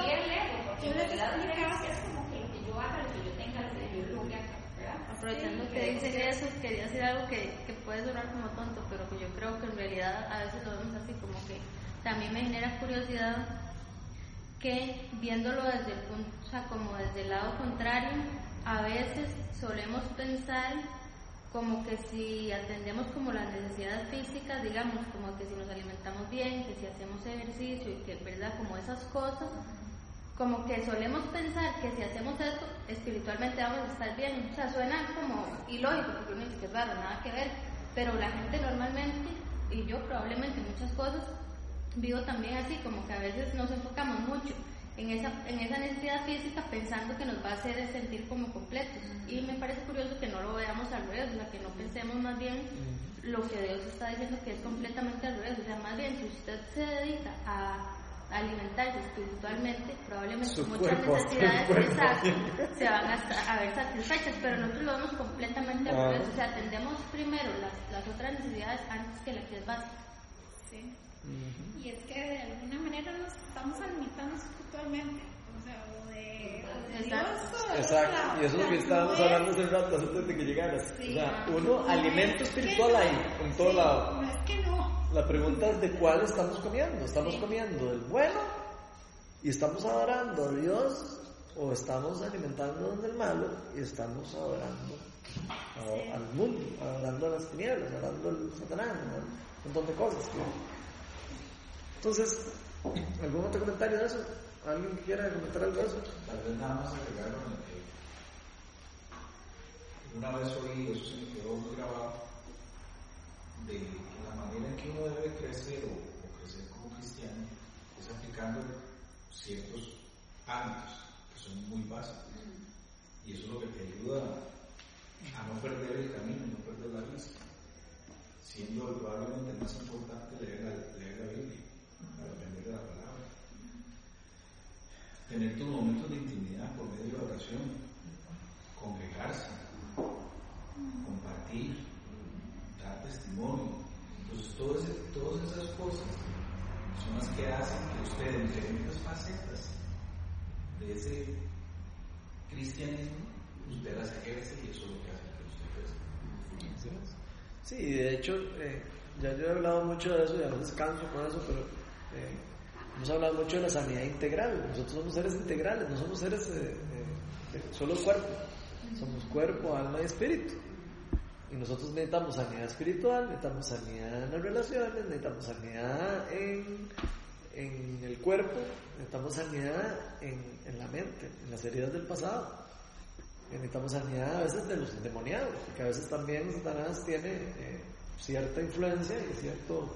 Yo les explicaba es como que lo que yo haga, lo que yo tenga, lo que yo logre acá. Aprovechando Sí, que dicen eso, quería decir algo que, que puede sonar como tonto, pero que yo creo que en realidad a veces lo vemos así, como que también me genera curiosidad que viéndolo desde el punto, o sea, como desde el lado contrario, a veces solemos pensar como que si atendemos como las necesidades físicas, digamos, como que si nos alimentamos bien, que si hacemos ejercicio y que, ¿verdad? Como esas cosas, como que solemos pensar que si hacemos esto, espiritualmente vamos a estar bien. O sea, suena como ilógico, porque uno dice que es raro, nada que ver. Pero la gente normalmente, y yo probablemente muchas cosas, vivo también así, como que a veces nos enfocamos mucho en esa, en esa necesidad física pensando que nos va a hacer sentir como completos. Y me parece curioso que no lo veamos al revés, o sea, que no pensemos más bien lo que Dios está diciendo que es completamente al revés. O sea, más bien, si usted se dedica a alimentarse espiritualmente, probablemente Su muchas cuerpo, necesidades exacto, se van a, a ver satisfechas, pero nosotros lo vemos completamente al Ah. revés. O sea, atendemos primero las, las otras necesidades antes que la que es básica. Sí. Y es que de alguna manera nos estamos alimentando espiritualmente. O sea, o de, o de Exacto. Dios Exacto, lado. y eso es lo que estábamos hablando hace rato, antes de que llegaras. Sí, o sea, ah, uno, no alimento es espiritual no. hay en todo Sí, lado. No es que no. La pregunta es de cuál estamos comiendo. ¿Estamos Sí. comiendo el bueno y estamos adorando a Dios o estamos alimentándonos del malo y estamos adorando a- Sí. al mundo, adorando a las tinieblas, adorando al Satanás, ¿no? un montón de cosas. ¿no? Entonces, ¿algún otro comentario de eso? ¿Alguien que quiera comentar algo de eso? Tal vez nada más agregaron que una vez oí, eso se me quedó muy grabado, de que la manera en que uno debe crecer o, o crecer como cristiano es aplicando ciertos hábitos que son muy básicos. Y eso es lo que te ayuda a no perder el camino, no perder la vista. Siendo probablemente más importante leer la, leer la Biblia, para aprender de la palabra tener tus momentos de intimidad por medio de la oración, congregarse, compartir, dar testimonio. Entonces, todas, todas esas cosas son las que hacen que usted en diferentes facetas de ese cristianismo, usted las ejerce y eso es lo que hace que usted crezca. Sí, de hecho, eh, ya yo he hablado mucho de eso y a veces canso con eso, pero eh, hemos hablado mucho de la sanidad integral. Nosotros somos seres integrales, no somos seres eh, eh, de solo cuerpo. Somos cuerpo, alma y espíritu. Y nosotros necesitamos sanidad espiritual, necesitamos sanidad en las relaciones, necesitamos sanidad en, en el cuerpo, necesitamos sanidad en, en la mente, en las heridas del pasado. Necesitamos sanidad a veces de los endemoniados, porque a veces también Satanás tiene eh, cierta influencia y cierto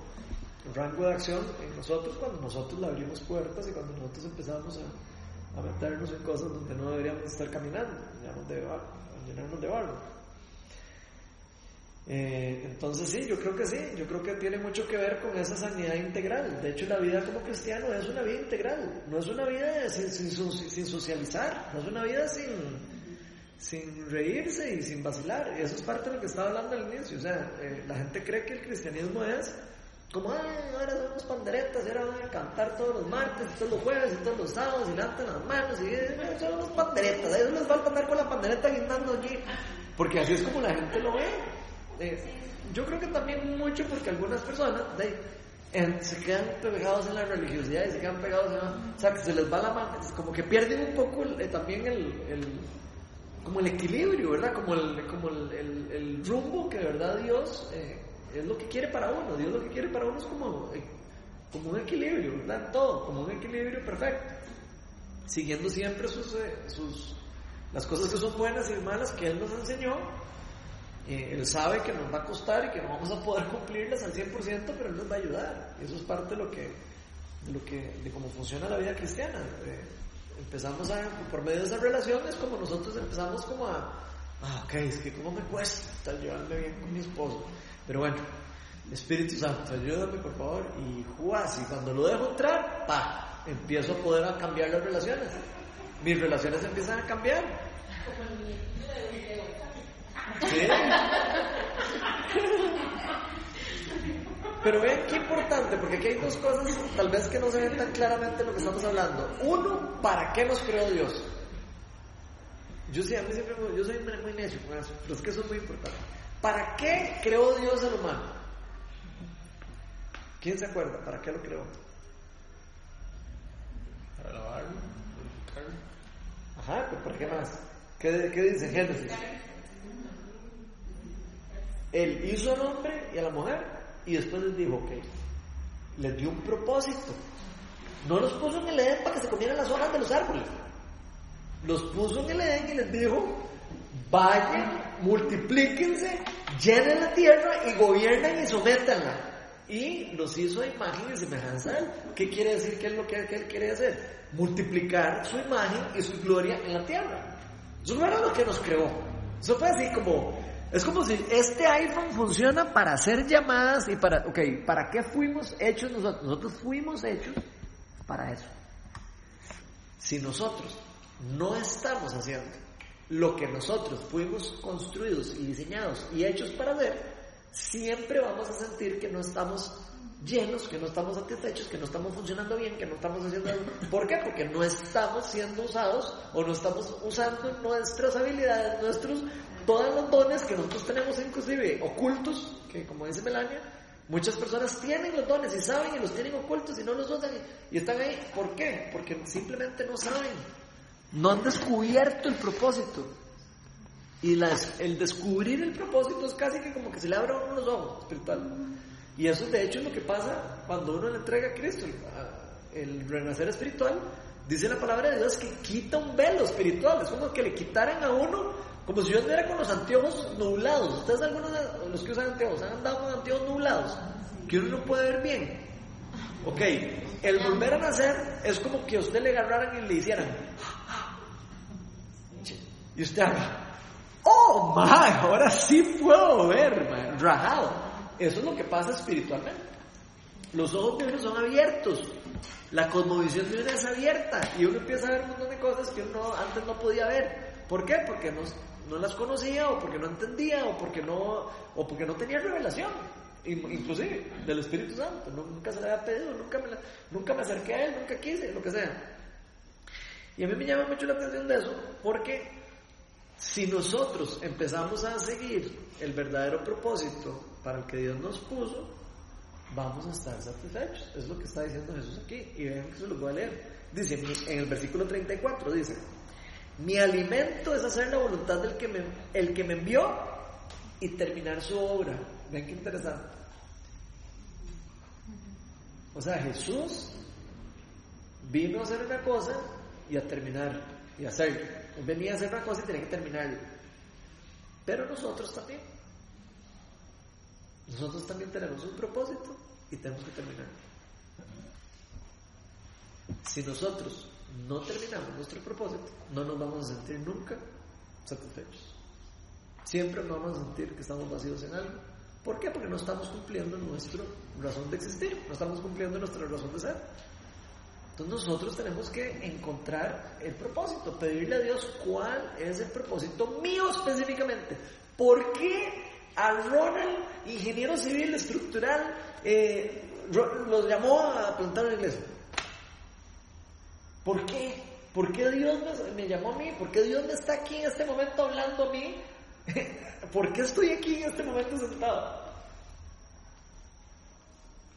rango de acción en nosotros cuando nosotros abrimos puertas y cuando nosotros empezamos a, meternos en cosas donde no deberíamos estar caminando, llenarnos de barro. Llenarnos de. Eh, entonces sí, yo creo que sí, yo creo que tiene mucho que ver con esa sanidad integral. De hecho, la vida como cristiano es una vida integral, no es una vida sin socializar, no es una vida sin, sin reírse y sin vacilar. Y eso es parte de lo que estaba hablando al inicio. O sea, eh, la gente cree que el cristianismo es como, ay, ahora son unos panderetas y ahora van a cantar todos los martes, todos los jueves, y todos los sábados, y levantan las manos, y son unos panderetas. A ellos les falta andar con la pandereta guindando allí. Porque así es como la gente lo ve. Eh, yo creo que también mucho porque algunas personas de, se quedan pegados en la religiosidad y se quedan pegados en la, o sea que se les va la mano como que pierden un poco el, eh, también el, el, como el equilibrio verdad como el como el, el rumbo que de verdad Dios eh, es lo que quiere para uno Dios lo que quiere para uno es como eh, como un equilibrio verdad todo como un equilibrio perfecto siguiendo siempre sus eh, sus las cosas que son buenas y malas que él nos enseñó eh, él sabe que nos va a costar y que no vamos a poder *laughs* cumplirlas al 100%, pero Él nos va a ayudar. Eso es parte de lo que, de lo que, de cómo funciona la vida cristiana. Eh, empezamos a, por medio de esas relaciones, como nosotros empezamos como a, ah, ok, es que cómo me cuesta llevando bien con mi esposo. Pero bueno, Espíritu Santo, ayúdame por favor. Y juas, y cuando lo dejo entrar, pa, empiezo a poder cambiar las relaciones. Mis relaciones empiezan a cambiar. ¿Sí? Pero vean qué importante, porque aquí hay dos cosas tal vez que no se ven tan claramente lo que estamos hablando. Uno, ¿para qué nos creó Dios? Yo, sí, a mí siempre, yo soy muy necio con eso, pero es que eso es muy importante. ¿Para qué creó Dios al humano? ¿Quién se acuerda? ¿Para qué lo creó? Para lavarlo, purificarlo. Ajá, pero ¿para qué más? ¿Qué, qué dice Génesis? Él hizo al hombre y a la mujer y después les dijo, ok, les dio un propósito. No los puso en el Edén para que se comieran las hojas de los árboles. Los puso en el Edén y les dijo, vayan, multiplíquense, llenen la tierra y gobiernan y sométanla. Y los hizo a imagen y semejanza. ¿Qué quiere decir? ¿Qué es lo que, él quiere hacer? Multiplicar su imagen y su gloria en la tierra. Eso no era lo que nos creó. Eso fue así como, es como si este iPhone funciona para hacer llamadas y para, ok, ¿para qué fuimos hechos nosotros? Nosotros fuimos hechos para eso. Si nosotros no estamos haciendo lo que nosotros fuimos construidos y diseñados y hechos para hacer, siempre vamos a sentir que no estamos llenos, que no estamos satisfechos, que no estamos funcionando bien, que no estamos haciendo. ¿Por qué? Porque no estamos siendo usados o no estamos usando nuestras habilidades, nuestros, todos los dones que nosotros tenemos inclusive ocultos, que como dice Melania, muchas personas tienen los dones y saben y los tienen ocultos y no los usan y, y están ahí. ¿Por qué? Porque simplemente no saben. No han descubierto el propósito. Y las, el descubrir el propósito es casi que como que se le abran uno los ojos espiritual. Y eso de hecho es lo que pasa cuando uno le entrega a Cristo. El renacer espiritual, dice la palabra de Dios que quita un velo espiritual. Es como que le quitaran a uno, como si yo anduviera con los anteojos nublados. Ustedes algunos los que usan anteojos han andado con anteojos nublados, que uno no puede ver bien. Ok, el volver a nacer es como que a usted le agarraran y le hicieran. Y usted haga. Oh, my, ahora sí puedo ver, man, rajado. Eso es lo que pasa espiritualmente. Los ojos de uno son abiertos. La cosmovisión de uno es abierta. Y uno empieza a ver un montón de cosas que uno antes no podía ver. ¿Por qué? Porque no, no las conocía, o porque no entendía, o porque no, o porque no tenía revelación. Inclusive del Espíritu Santo. Nunca se le había pedido, nunca me, nunca me acerqué a él, nunca quise, lo que sea. Y a mí me llama mucho la atención de eso, porque si nosotros empezamos a seguir el verdadero propósito para el que Dios nos puso, vamos a estar satisfechos. Es lo que está diciendo Jesús aquí. Y vean que se lo voy a leer. Dice en el versículo 34, dice, mi alimento es hacer la voluntad del que me, el que me envió y terminar su obra. Ven qué interesante. O sea, Jesús vino a hacer una cosa y a terminar y a hacerlo. Venía a hacer una cosa y tenía que terminarlo. Pero nosotros también. Nosotros también tenemos un propósito y tenemos que terminarlo. Si nosotros no terminamos nuestro propósito, no nos vamos a sentir nunca satisfechos. Siempre nos vamos a sentir que estamos vacíos en algo. ¿Por qué? Porque no estamos cumpliendo nuestra razón de existir, no estamos cumpliendo nuestra razón de ser. Entonces nosotros tenemos que encontrar el propósito, pedirle a Dios cuál es el propósito mío específicamente. ¿Por qué a Ronald, ingeniero civil estructural, eh, los llamó a plantar una iglesia? ¿Por qué? ¿Por qué Dios me, llamó a mí? ¿Por qué Dios me está aquí en este momento hablando a mí? *laughs* ¿Por qué estoy aquí en este momento sentado?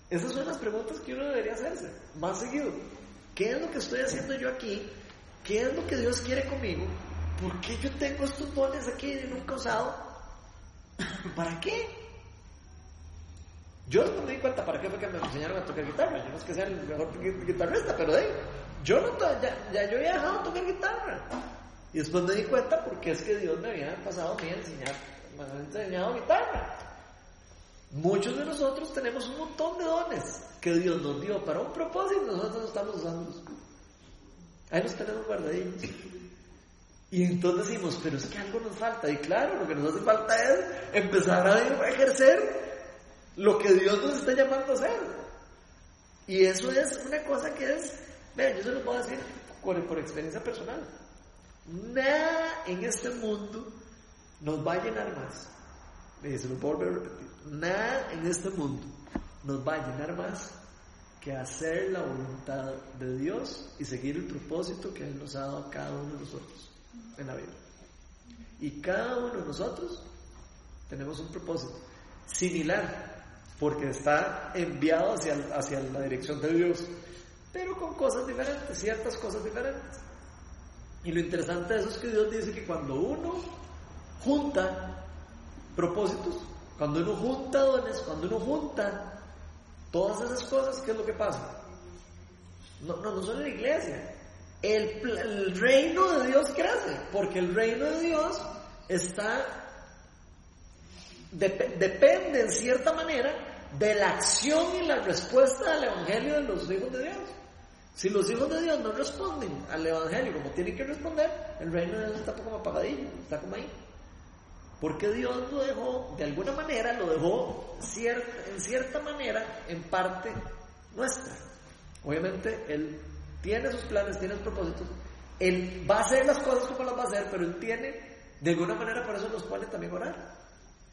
Esas son las preguntas que uno debería hacerse más seguido. ¿Qué es lo que estoy haciendo yo aquí? ¿Qué es lo que Dios quiere conmigo? ¿Por qué yo tengo estos dones aquí y nunca usado? *laughs* ¿Para qué? Yo no me di cuenta para qué fue me enseñaron a tocar guitarra. Yo no es que sea el mejor guitarrista, pero de yo no ya, ya yo había dejado de tocar guitarra. Y después me di cuenta porque es que Dios me había pasado a mí a enseñar, me había enseñado guitarra. Muchos de nosotros tenemos un montón de dones que Dios nos dio para un propósito y nosotros estamos usándolos. Ahí los tenemos guardadillos. Y entonces decimos, pero es que algo nos falta. Y claro, lo que nos hace falta es empezar a ejercer lo que Dios nos está llamando a hacer. Y eso es una cosa que es, vean, yo se lo puedo decir por, por experiencia personal. Nada en este mundo nos va a llenar más. Y se lo puedo volver a repetir. Nada en este mundo nos va a llenar más que hacer la voluntad de Dios y seguir el propósito que nos ha dado a cada uno de nosotros en la vida. Y cada uno de nosotros tenemos un propósito similar, porque está enviado hacia, hacia la dirección de Dios, pero con cosas diferentes, ciertas cosas diferentes. Y lo interesante de eso es que Dios dice que cuando uno junta propósitos, cuando uno junta dones, cuando uno junta todas esas cosas, ¿qué es lo que pasa? No, no, no en la iglesia, el, reino de Dios crece, porque el reino de Dios está, depende en cierta manera de la acción y la respuesta al Evangelio de los hijos de Dios. Si los hijos de Dios no responden al Evangelio como tienen que responder, el reino de Dios está como apagadillo, está como ahí. Porque Dios lo dejó, de alguna manera, lo dejó en cierta manera, en parte nuestra. Obviamente, Él tiene sus planes, tiene sus propósitos. Él va a hacer las cosas como las va a hacer, pero Él tiene, de alguna manera, por eso nos pone también a orar.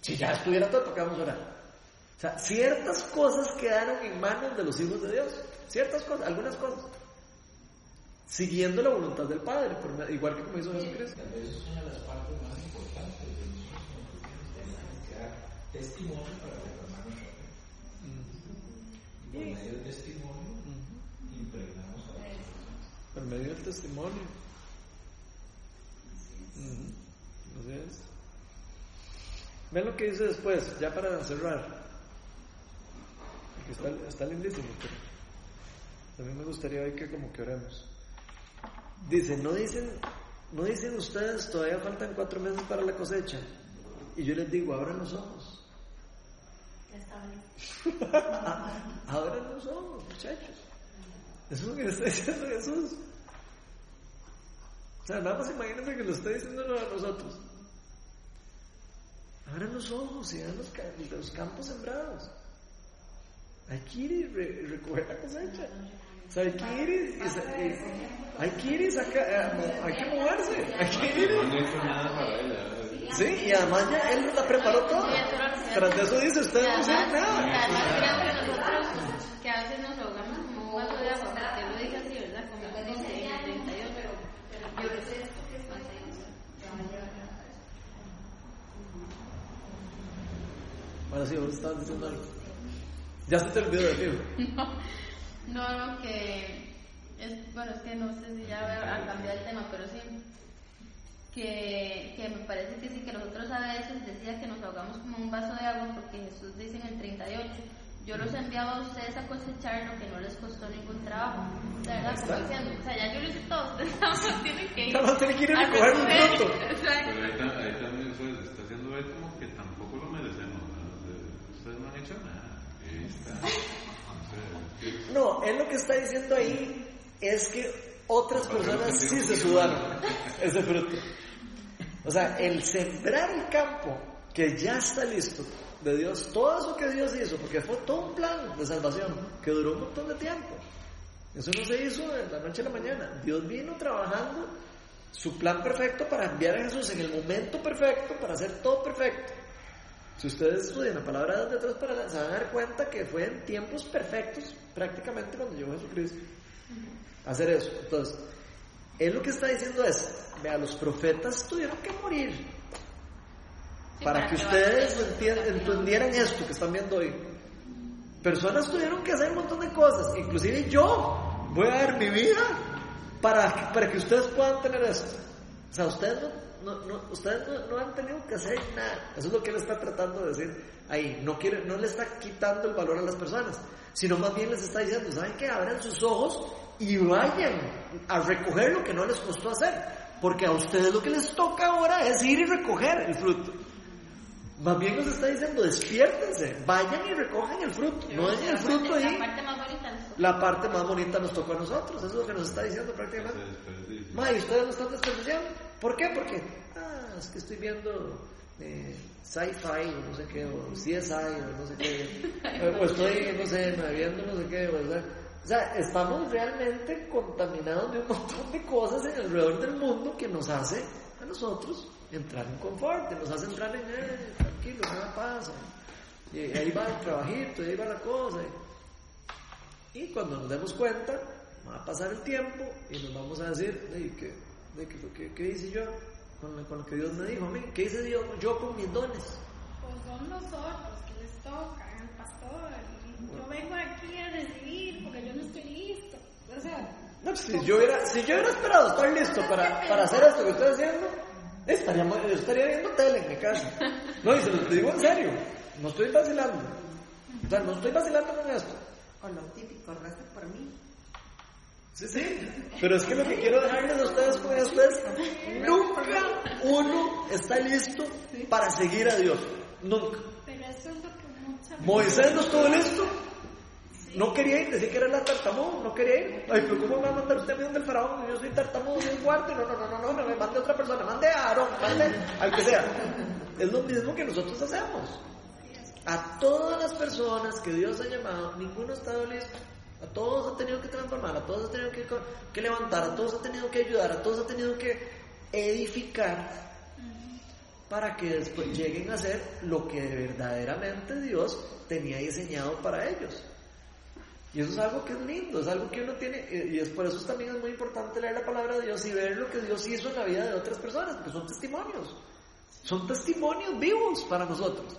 Si ya estuviera todo, ¿por qué vamos a orar? O sea, ciertas cosas quedaron en manos de los hijos de Dios. Ciertas cosas, algunas cosas. Siguiendo la voluntad del Padre, igual que como hizo Jesucristo. Es una de las partes más importantes de nosotros tenemos que dar testimonio para reformar nuestra fe. Y por medio del testimonio impregnamos a las personas. Por medio del testimonio. Así es. Ven lo que dice después, ya para cerrar. Está, está lindísimo, pero también me gustaría hoy que como que oremos. Dice, no dicen, no dicen ustedes, todavía faltan cuatro meses para la cosecha. Y yo les digo, abran los ojos. Abran los ojos, muchachos. Eso es lo que le está diciendo Jesús. O sea, nada más imagínense que lo está diciendo a nosotros. Abran los ojos y vean los, los campos sembrados. Hay que ir y re, recoger la cosecha. O sea, hay que ir y, y, hay que ir y sacar, eh, hay que moverse, hay que ir. No ella. Sí, y además ya él la preparó todo. Tras de eso dice, ustedes no hicieron nada. Además creo que nosotros, que a veces nos ahogamos como un vaso de agua, porque lo dice así, ¿verdad? Como el 38, pero yo creo que Ahora sí, vos estabas diciendo algo. Ya se te olvidó de libro. *laughs* No, no, que es, bueno, es que no sé si ya voy a cambiar el tema, pero sí, que, que me parece que sí, que nosotros a veces decía que nos ahogamos como un vaso de agua, porque Jesús dice en el 38, yo los enviaba a ustedes a cosechar lo que no les costó ningún trabajo. O sea, ¿verdad? Como diciendo, o sea, ya yo lo hice todo, *laughs* ustedes nada más tienen que ir. Nada más tienen que ir a recoger un fruto. Pero ahí, ta- ahí también se está haciendo ver como que tampoco lo merecemos. ¿no? Ustedes no han hecho nada. Ahí está. *laughs* Entonces, ¿qué- No, él lo que está diciendo ahí es que otras personas sí se sudaron *laughs* ese fruto. O sea, el sembrar el campo que ya está listo de Dios, todo eso que Dios hizo, porque fue todo un plan de salvación que duró un montón de tiempo. Eso no se hizo de la noche a la mañana. Dios vino trabajando su plan perfecto para enviar a Jesús en el momento perfecto, para hacer todo perfecto. Si ustedes estudian la palabra de atrás para se van a dar cuenta que fue en tiempos perfectos, prácticamente cuando llegó Jesucristo, hacer eso. Entonces, él lo que está diciendo es, vea, los profetas tuvieron que morir Sí, para que ustedes entendieran esto que están viendo hoy. Personas tuvieron que hacer un montón de cosas, inclusive yo voy a dar mi vida para, para que ustedes puedan tener esto. O sea, ustedes no, no, no- ustedes no, no han tenido que hacer nada. Eso es lo que él está tratando de decir ahí. No, quiere, no le está quitando el valor a las personas, sino más bien les está diciendo, ¿saben qué? Abran sus ojos y vayan a recoger lo que no les costó hacer. Porque a ustedes lo que les toca ahora es ir y recoger el fruto. Más bien nos está diciendo, despiértense, vayan y recojan el fruto. No dejen el fruto La ahí. parte más bonita. la parte más bonita nos tocó a nosotros. Eso es lo que nos está diciendo prácticamente. Ma, y ustedes no están desperdiciando. ¿Por qué? Porque, ah, es que estoy viendo eh, sci-fi o no sé qué, o CSI o no sé qué, o *laughs* estoy, no sé, viendo no sé qué, ¿verdad? O sea, estamos realmente contaminados de un montón de cosas en alrededor del mundo que nos hace a nosotros entrar en confort, nos hace entrar en, eh, tranquilo, nada pasa. Y ahí va el trabajito, y ahí va la cosa. Y cuando nos demos cuenta, va a pasar el tiempo y nos vamos a decir, ¿qué, qué, qué hice yo con, lo que Dios me dijo a mí? ¿Qué hice Dios, yo con mis dones? Pues son nosotros que les toca, el pastor. Yo vengo aquí a recibir porque yo no estoy listo. O sea, no, pues, si, yo hubiera, si yo hubiera esperado estar listo para, para hacer esto que estoy haciendo, estaría, yo estaría viendo tele en mi casa. No, y se lo digo en serio, no estoy vacilando. O sea, no estoy vacilando con esto. O lo típico. Sí, sí, pero es que lo que quiero dejarles a ustedes con esto es, nunca uno está listo para seguir a Dios. Nunca. Pero eso es lo que mucha Moisés no estuvo listo. No quería ir, decía que era la tartamudo, no quería ir. Ay, pero ¿cómo me va a mandar usted a mí donde el faraón? Yo soy tartamudo de un cuarto. No, no, no, no, no, no, me mande a otra persona, mande a Aarón, mande al que sea. Es lo mismo que nosotros hacemos. A todas las personas que Dios ha llamado, ninguno ha estado listo. A todos ha tenido que transformar, a todos ha tenido que, que levantar, a todos ha tenido que ayudar, a todos ha tenido que edificar para que después lleguen a ser lo que verdaderamente Dios tenía diseñado para ellos. Y eso es algo que es lindo, es algo que uno tiene, y es por eso también es muy importante leer la palabra de Dios y ver lo que Dios hizo en la vida de otras personas, porque son testimonios, son testimonios vivos para nosotros.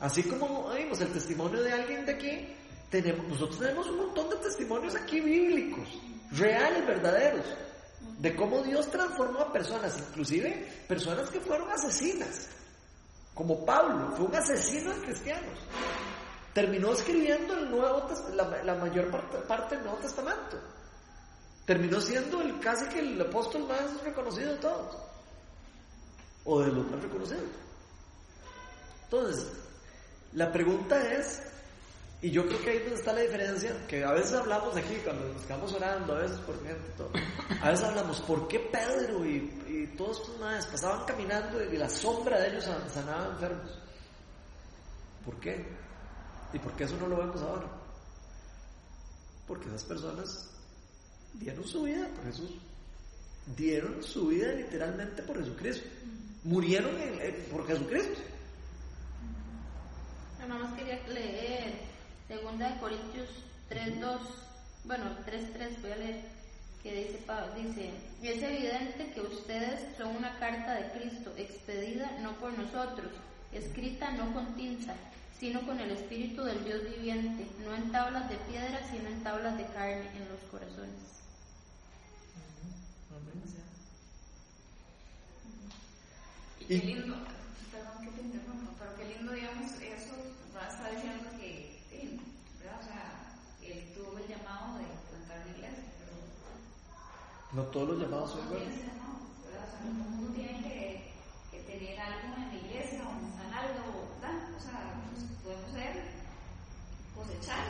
Así como vimos el testimonio de alguien de aquí, tenemos, nosotros tenemos un montón de testimonios aquí bíblicos, reales, verdaderos, de cómo Dios transformó a personas, inclusive personas que fueron asesinas, como Pablo, fue un asesino de cristianos. Terminó escribiendo el Nuevo, la, mayor parte, del Nuevo Testamento. Terminó siendo el, casi que el apóstol más reconocido de todos. O de los más reconocidos. Entonces, la pregunta es, y yo creo que ahí está la diferencia, que a veces hablamos aquí, cuando quedamos orando, a veces por gente, todo, a veces hablamos, ¿por qué Pedro y, todos estos madres pasaban caminando y la sombra de ellos sanaban enfermos? ¿Por qué? ¿Y por qué eso no lo vemos ahora? Porque esas personas dieron su vida por Jesús. Dieron su vida literalmente por Jesucristo. Murieron por Jesucristo. Nada más quería leer 2 de Corintios 3.2, bueno 3.3 voy a leer, que dice, dice, es evidente que ustedes son una carta de Cristo, expedida no por nosotros, escrita no con tinta, sino con el Espíritu del Dios viviente, no en tablas de piedra, sino en tablas de carne en los corazones. Y qué lindo, perdón que te interrumpa, pero qué lindo, digamos, eso va a estar diciendo que, ¿verdad? O sea, él tuvo el llamado de plantar la iglesia, pero... No todos los llamados son iguales. O sea, todo el mundo tiene que, que tener algo en la iglesia o en algo, ¿verdad? O sea, podemos ser cosechar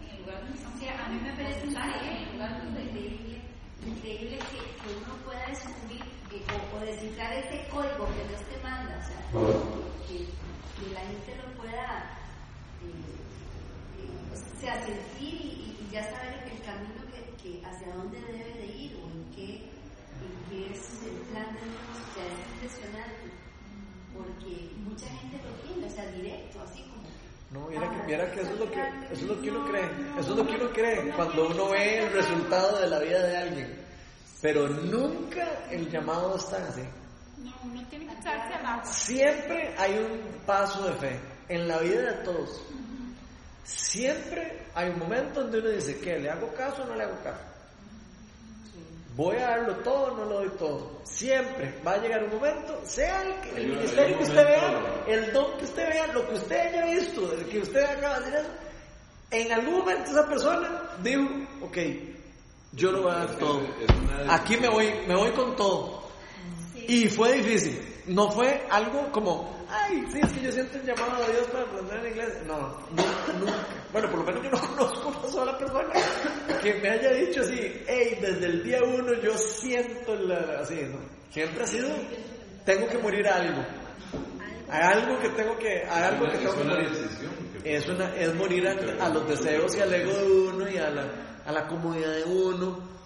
en el lugar donde estamos. a mí me parece en el lugar donde increíble, increíble que, que, uno pueda descubrir o, o, descifrar este código que Dios te manda, o sea, que, que la gente lo pueda eh, eh, o sea, sentir y, y, ya saber el camino que, que, hacia dónde debe de ir o en qué, en qué es el plan de Dios, o sea, es impresionante porque mucha gente lo tiene, o sea, directo, así como no, mira que, mira que eso es lo que, eso es lo que uno cree, eso es lo que uno cree cuando uno ve el resultado de la vida de alguien. Pero nunca el llamado está así. No, uno tiene que echarse al Siempre hay un paso de fe en la vida de todos. Siempre hay un momento donde uno dice, ¿qué? ¿Le hago caso o no le hago caso? Voy a darlo todo, no lo doy todo. Siempre va a llegar un momento, sea el, el ministerio que usted vea, el don que usted vea, lo que usted haya visto, el que usted acaba de decir eso, en algún momento esa persona dijo, ok, yo lo voy a dar todo. Aquí me voy, me voy con todo. Y fue difícil. No fue algo como, ay, sí, es que yo siento un llamado a Dios para aprender en inglés. No, nunca, nunca. Bueno, por lo menos yo no *laughs* conozco una sola persona que me haya dicho así, hey, desde el día uno yo siento la, así, ¿no? Siempre ha sido, tengo que morir a algo. Hay algo que tengo que, hay algo que Es tengo que morir. Es, una, es morir a, a los deseos y al ego de uno y a la, a la comodidad de uno.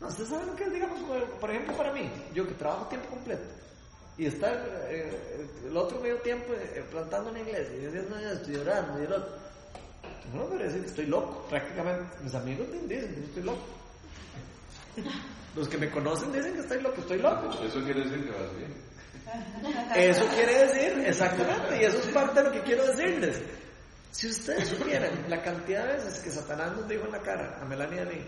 No, ¿Ustedes saben lo que es, digamos, por ejemplo, para mí? Yo que trabajo tiempo completo y estar eh, el otro medio tiempo eh, plantando en la iglesia y diciendo esto y orando y el otro. No me decir que estoy loco, prácticamente. Mis amigos me dicen que estoy loco. *laughs* Los que me conocen dicen que estoy loco, estoy loco. Eso quiere decir que vas bien. Eso quiere decir, exactamente, y eso es parte de lo que quiero decirles. Si ustedes supieran la cantidad de veces que Satanás nos dijo en la cara, a Melania y a mí,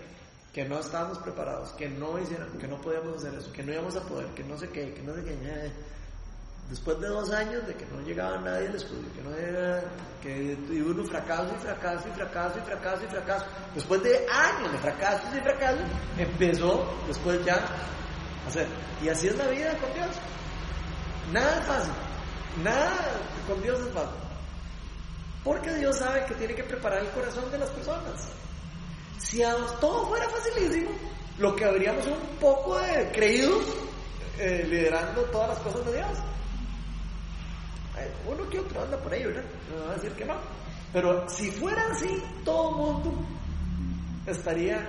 que no estábamos preparados, que no hicieran, que no podíamos hacer eso, que no íbamos a poder, que no sé qué, que no sé qué, después de dos años de que no llegaba nadie al estudio, que no era, que y uno fracaso y fracaso y fracaso y fracaso y fracaso, después de años de fracasos y fracasos, empezó después ya a hacer. Y así es la vida con Dios. Nada es fácil. Nada con Dios es fácil. Porque Dios sabe que tiene que preparar el corazón de las personas. Si todo fuera facilísimo, lo que habríamos es un poco de creídos eh, liderando todas las cosas de Dios. Uno que otro anda por ahí, ¿verdad? No va a decir que no. Pero si fuera así, todo el mundo estaría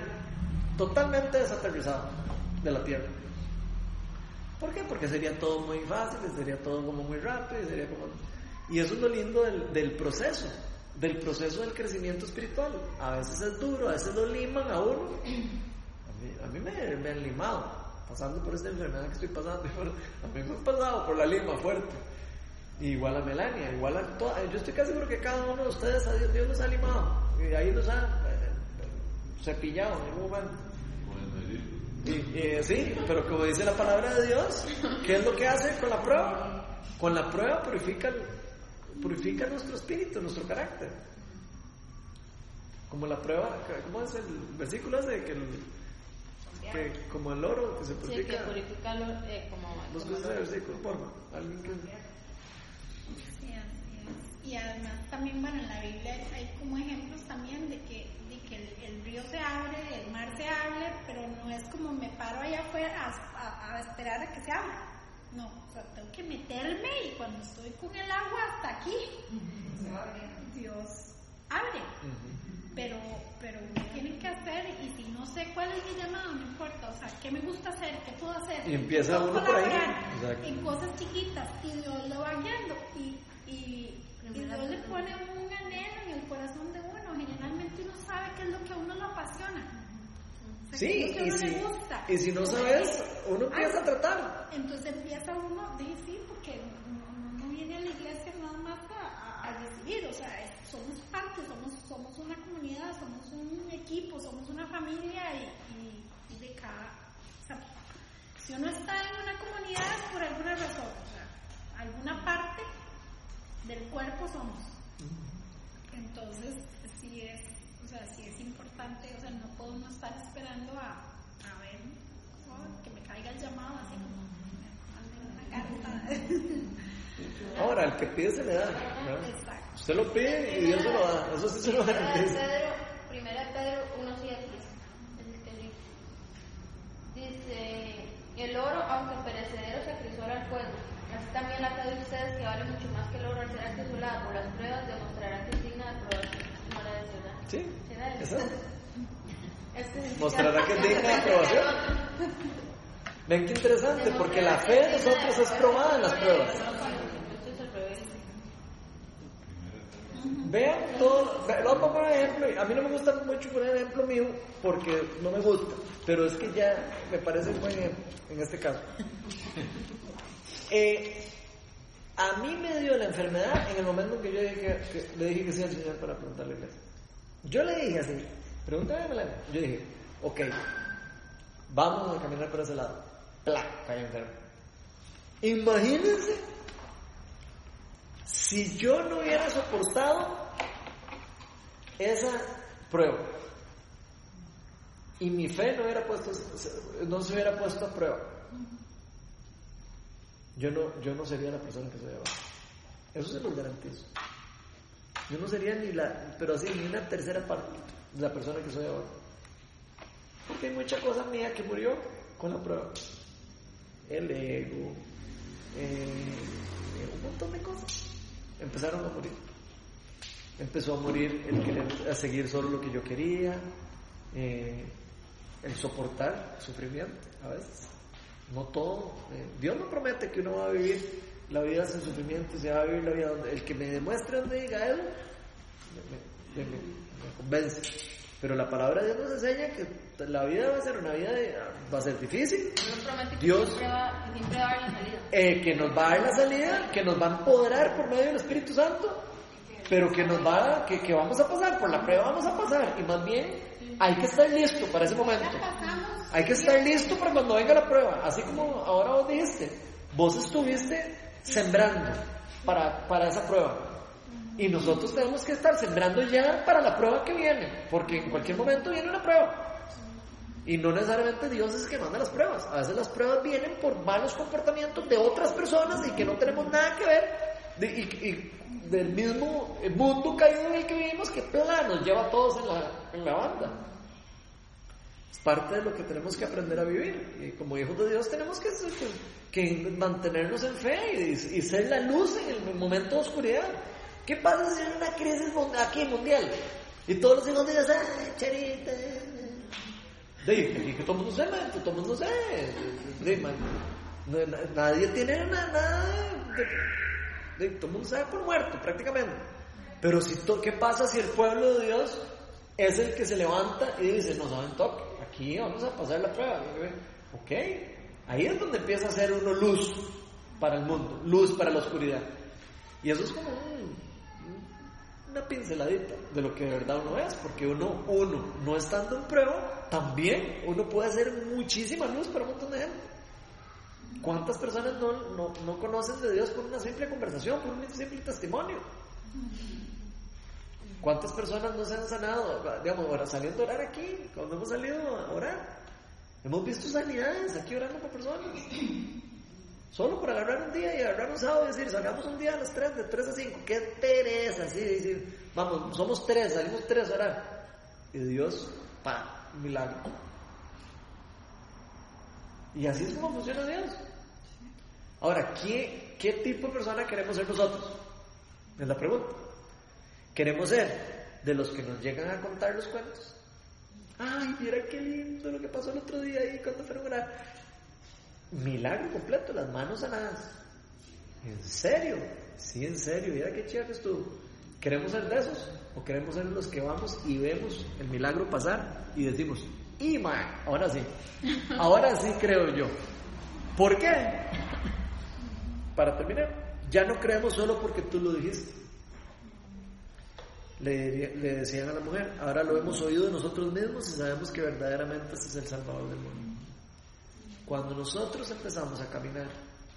totalmente desaterrizado de la tierra. ¿Por qué? Porque sería todo muy fácil, sería todo como muy rápido, sería como... Y eso es lo lindo del proceso, del proceso del crecimiento espiritual. A veces es duro, a veces lo liman a uno. A mí, a mí me, me han limado, pasando por esta enfermedad que estoy pasando. *laughs* A mí me han pasado por la lima fuerte. Igual a Melania, igual a yo estoy casi seguro que cada uno de ustedes, a Dios, nos ha limado. Y ahí nos ha eh, cepillado en algún momento. Y, sí, pero como dice la palabra de Dios, ¿qué es lo que hace con la prueba? Con la prueba purifica, purifica nuestro espíritu, nuestro carácter. Como la prueba, ¿cómo es el versículo ese? Que, el- que como el oro que se Sí, que purifica. purifica lo, eh, como... Ese versículo, por favor. Alguien que... Sí, así es. Y además también, bueno, en la Biblia hay, hay como ejemplos también de que, de que el, el río se abre, el mar se abre, pero no es como me paro allá afuera a, a- a esperar a que se abra. No, o sea, tengo que meterme y cuando estoy con el agua hasta aquí, Dios abre. Pero, pero uno tiene que hacer y si no sé cuál es mi llamado, no importa, o sea, ¿qué me gusta hacer? ¿Qué puedo hacer? Y empieza ¿Puedo uno por ahí. En cosas chiquitas y Dios lo va guiando y, y, y Dios le pone un anhelo en el corazón de uno. Generalmente uno sabe qué es lo que a uno lo apasiona. Sí, y si, gusta. y si no sabes, uno empieza a tratar. Entonces empieza uno, sí, sí, porque uno no viene a la iglesia nada más a, a- recibir, o sea, somos parte, somos, somos una comunidad, somos un equipo, somos una familia y, y- y de cada... o sea, si uno está en una comunidad es por alguna razón, o sea, alguna parte del cuerpo somos. Entonces, sí es, sea, sí es importante, o sea, no puedo uno estar esperando a, a ver oh, que me caiga el llamado así como una carta. *laughs* Ahora, el que pide se le da. Exacto. Usted lo pide y Dios se lo da. Eso sí se lo Primera de garantiza. Pedro, primera de Pedro 1.7. Es el que leí. Dice, el oro, aunque perecedero, se acrisola al fuego. Así también la fe de ustedes, que vale mucho más que el oro, al ser acrisolada por las pruebas, demostrará que es digna de aprobación. No la de ciudad. Sí, ¿Será eso? eso. Este significa- Mostrará que es digna de aprobación. Ven qué interesante, porque la fe de nosotros es probada en las pruebas. Vean todo, voy a poner ejemplo, a mí no me gusta mucho poner ejemplo mío porque no me gusta, pero es que ya me parece un buen ejemplo en este caso. Eh, a mí me dio la enfermedad en el momento en que yo le dije que sí al Señor para preguntarle qué Yo le dije así, pregúntame. Yo dije, ok, vamos a caminar por ese lado. Pla, caí enfermo. Imagínense si yo no hubiera soportado esa prueba y mi fe no hubiera puesto no se hubiera puesto a prueba yo no, yo no sería la persona que soy ahora. Eso se los garantizo. Yo no sería ni la, pero así, ni una tercera parte de la persona que soy ahora. Porque hay mucha cosa mía que murió con la prueba. El ego, eh, un montón de cosas. Empezaron a morir. Empezó a morir el querer a seguir solo lo que yo quería, eh, el soportar sufrimiento a veces. No todo. eh, Dios no promete que uno va a vivir la vida sin sufrimiento, se va a vivir la vida donde el que me demuestre donde diga él, me, me- me- me convence. Pero la palabra de Dios nos enseña que la vida va a ser una vida de- va a ser difícil, Dios promete que Dios- siempre va, que siempre va a dar la salida. eh, que nos va a dar la salida, que nos va a empoderar por medio del Espíritu Santo, pero que nos va a, que, que vamos a pasar, por la prueba vamos a pasar, y más bien hay que estar listo para ese momento. Hay que estar listo para cuando venga la prueba, así como ahora vos dijiste, vos estuviste sembrando para, para esa prueba. Y nosotros tenemos que estar sembrando ya para la prueba que viene, porque en cualquier momento viene una prueba. Y no necesariamente Dios es el que manda las pruebas. A veces las pruebas vienen por malos comportamientos de otras personas y que no tenemos nada que ver. de- y, y del mismo mundo caído en el que vivimos que plano nos lleva a todos en la, en la banda. Es parte de lo que tenemos que aprender a vivir. Y como hijos de Dios tenemos que, que mantenernos en fe y, y ser la luz en el momento de oscuridad. ¿Qué pasa si hay una crisis aquí mundial? Y todos los hijos de Dios, ¡ay, charita! De, y que todo mundo se mete, todo mundo se... de, man, no- na- nadie tiene na- nada de, Todo mundo se da por muerto prácticamente. Pero si to- ¿qué pasa si el pueblo de Dios es el que se levanta y dice, no saben toque, aquí vamos a pasar la prueba? Ok, ahí es donde empieza a ser uno luz para el mundo, luz para la oscuridad. Y eso es como un- una pinceladita de lo que de verdad uno es, porque uno, uno, no estando en prueba, también uno puede hacer muchísima luz para un montón de gente. ¿Cuántas personas no, no, no conocen de Dios por una simple conversación, por un simple testimonio? ¿Cuántas personas no se han sanado? Digamos, ahora saliendo a orar aquí, cuando hemos salido a orar, hemos visto sanidades aquí orando por personas. Solo por agarrar un día y agarrar un sábado y decir, salgamos un día a las 3, de 3 a 5, qué pereza, así, decir, vamos, somos tres, salimos tres a orar. Y Dios, pa, milagro. Y así es como funciona Dios. Ahora, ¿qué, ¿qué tipo de persona queremos ser nosotros? Es la pregunta. ¿Queremos ser de los que nos llegan a contar los cuentos? Ay, mira qué lindo lo que pasó el otro día ahí cuando fueron a orar. Milagro completo, las manos sanadas. ¿En serio? Sí, en serio. Mira qué que estuvo. ¿Queremos ser de esos? ¿O queremos ser los que vamos y vemos el milagro pasar y decimos, y ma, ahora sí, ahora sí creo yo. ¿Por qué? Para terminar, ya no creemos solo porque tú lo dijiste. Le, le decían a la mujer, ahora lo hemos oído de nosotros mismos y sabemos que verdaderamente este es el Salvador del mundo. Cuando nosotros empezamos a caminar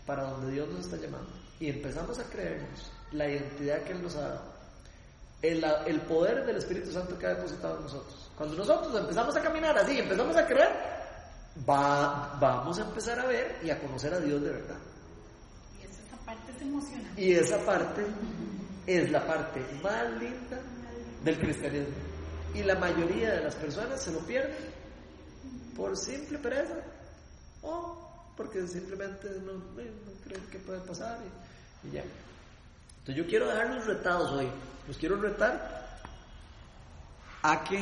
para donde Dios nos está llamando y empezamos a creernos la identidad que Él nos ha dado, el, el poder del Espíritu Santo que ha depositado en nosotros, cuando nosotros empezamos a caminar así, empezamos a creer, va, vamos a empezar a ver y a conocer a Dios de verdad. Y esa, parte es emocionante. Y esa parte es la parte más linda del cristianismo. Y la mayoría de las personas se lo pierden por simple pereza o porque simplemente no, no creen que puede pasar y, y ya. Entonces yo quiero dejarlos retados hoy. Los quiero retar a que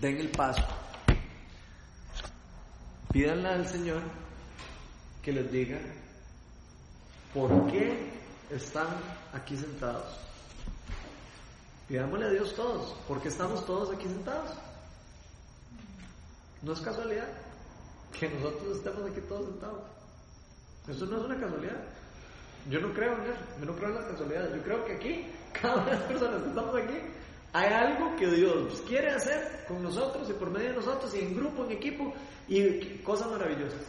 den el paso. Pídanle al Señor que les diga por qué están aquí sentados. Pidámosle a Dios todos, ¿por qué estamos todos aquí sentados? No es casualidad que nosotros estemos aquí todos sentados. Eso no es una casualidad. Yo no creo en eso, yo no creo en las casualidades. Yo creo que aquí, *laughs* cada una de las personas que estamos aquí, hay algo que Dios quiere hacer con nosotros y por medio de nosotros y en grupo, en equipo y cosas maravillosas.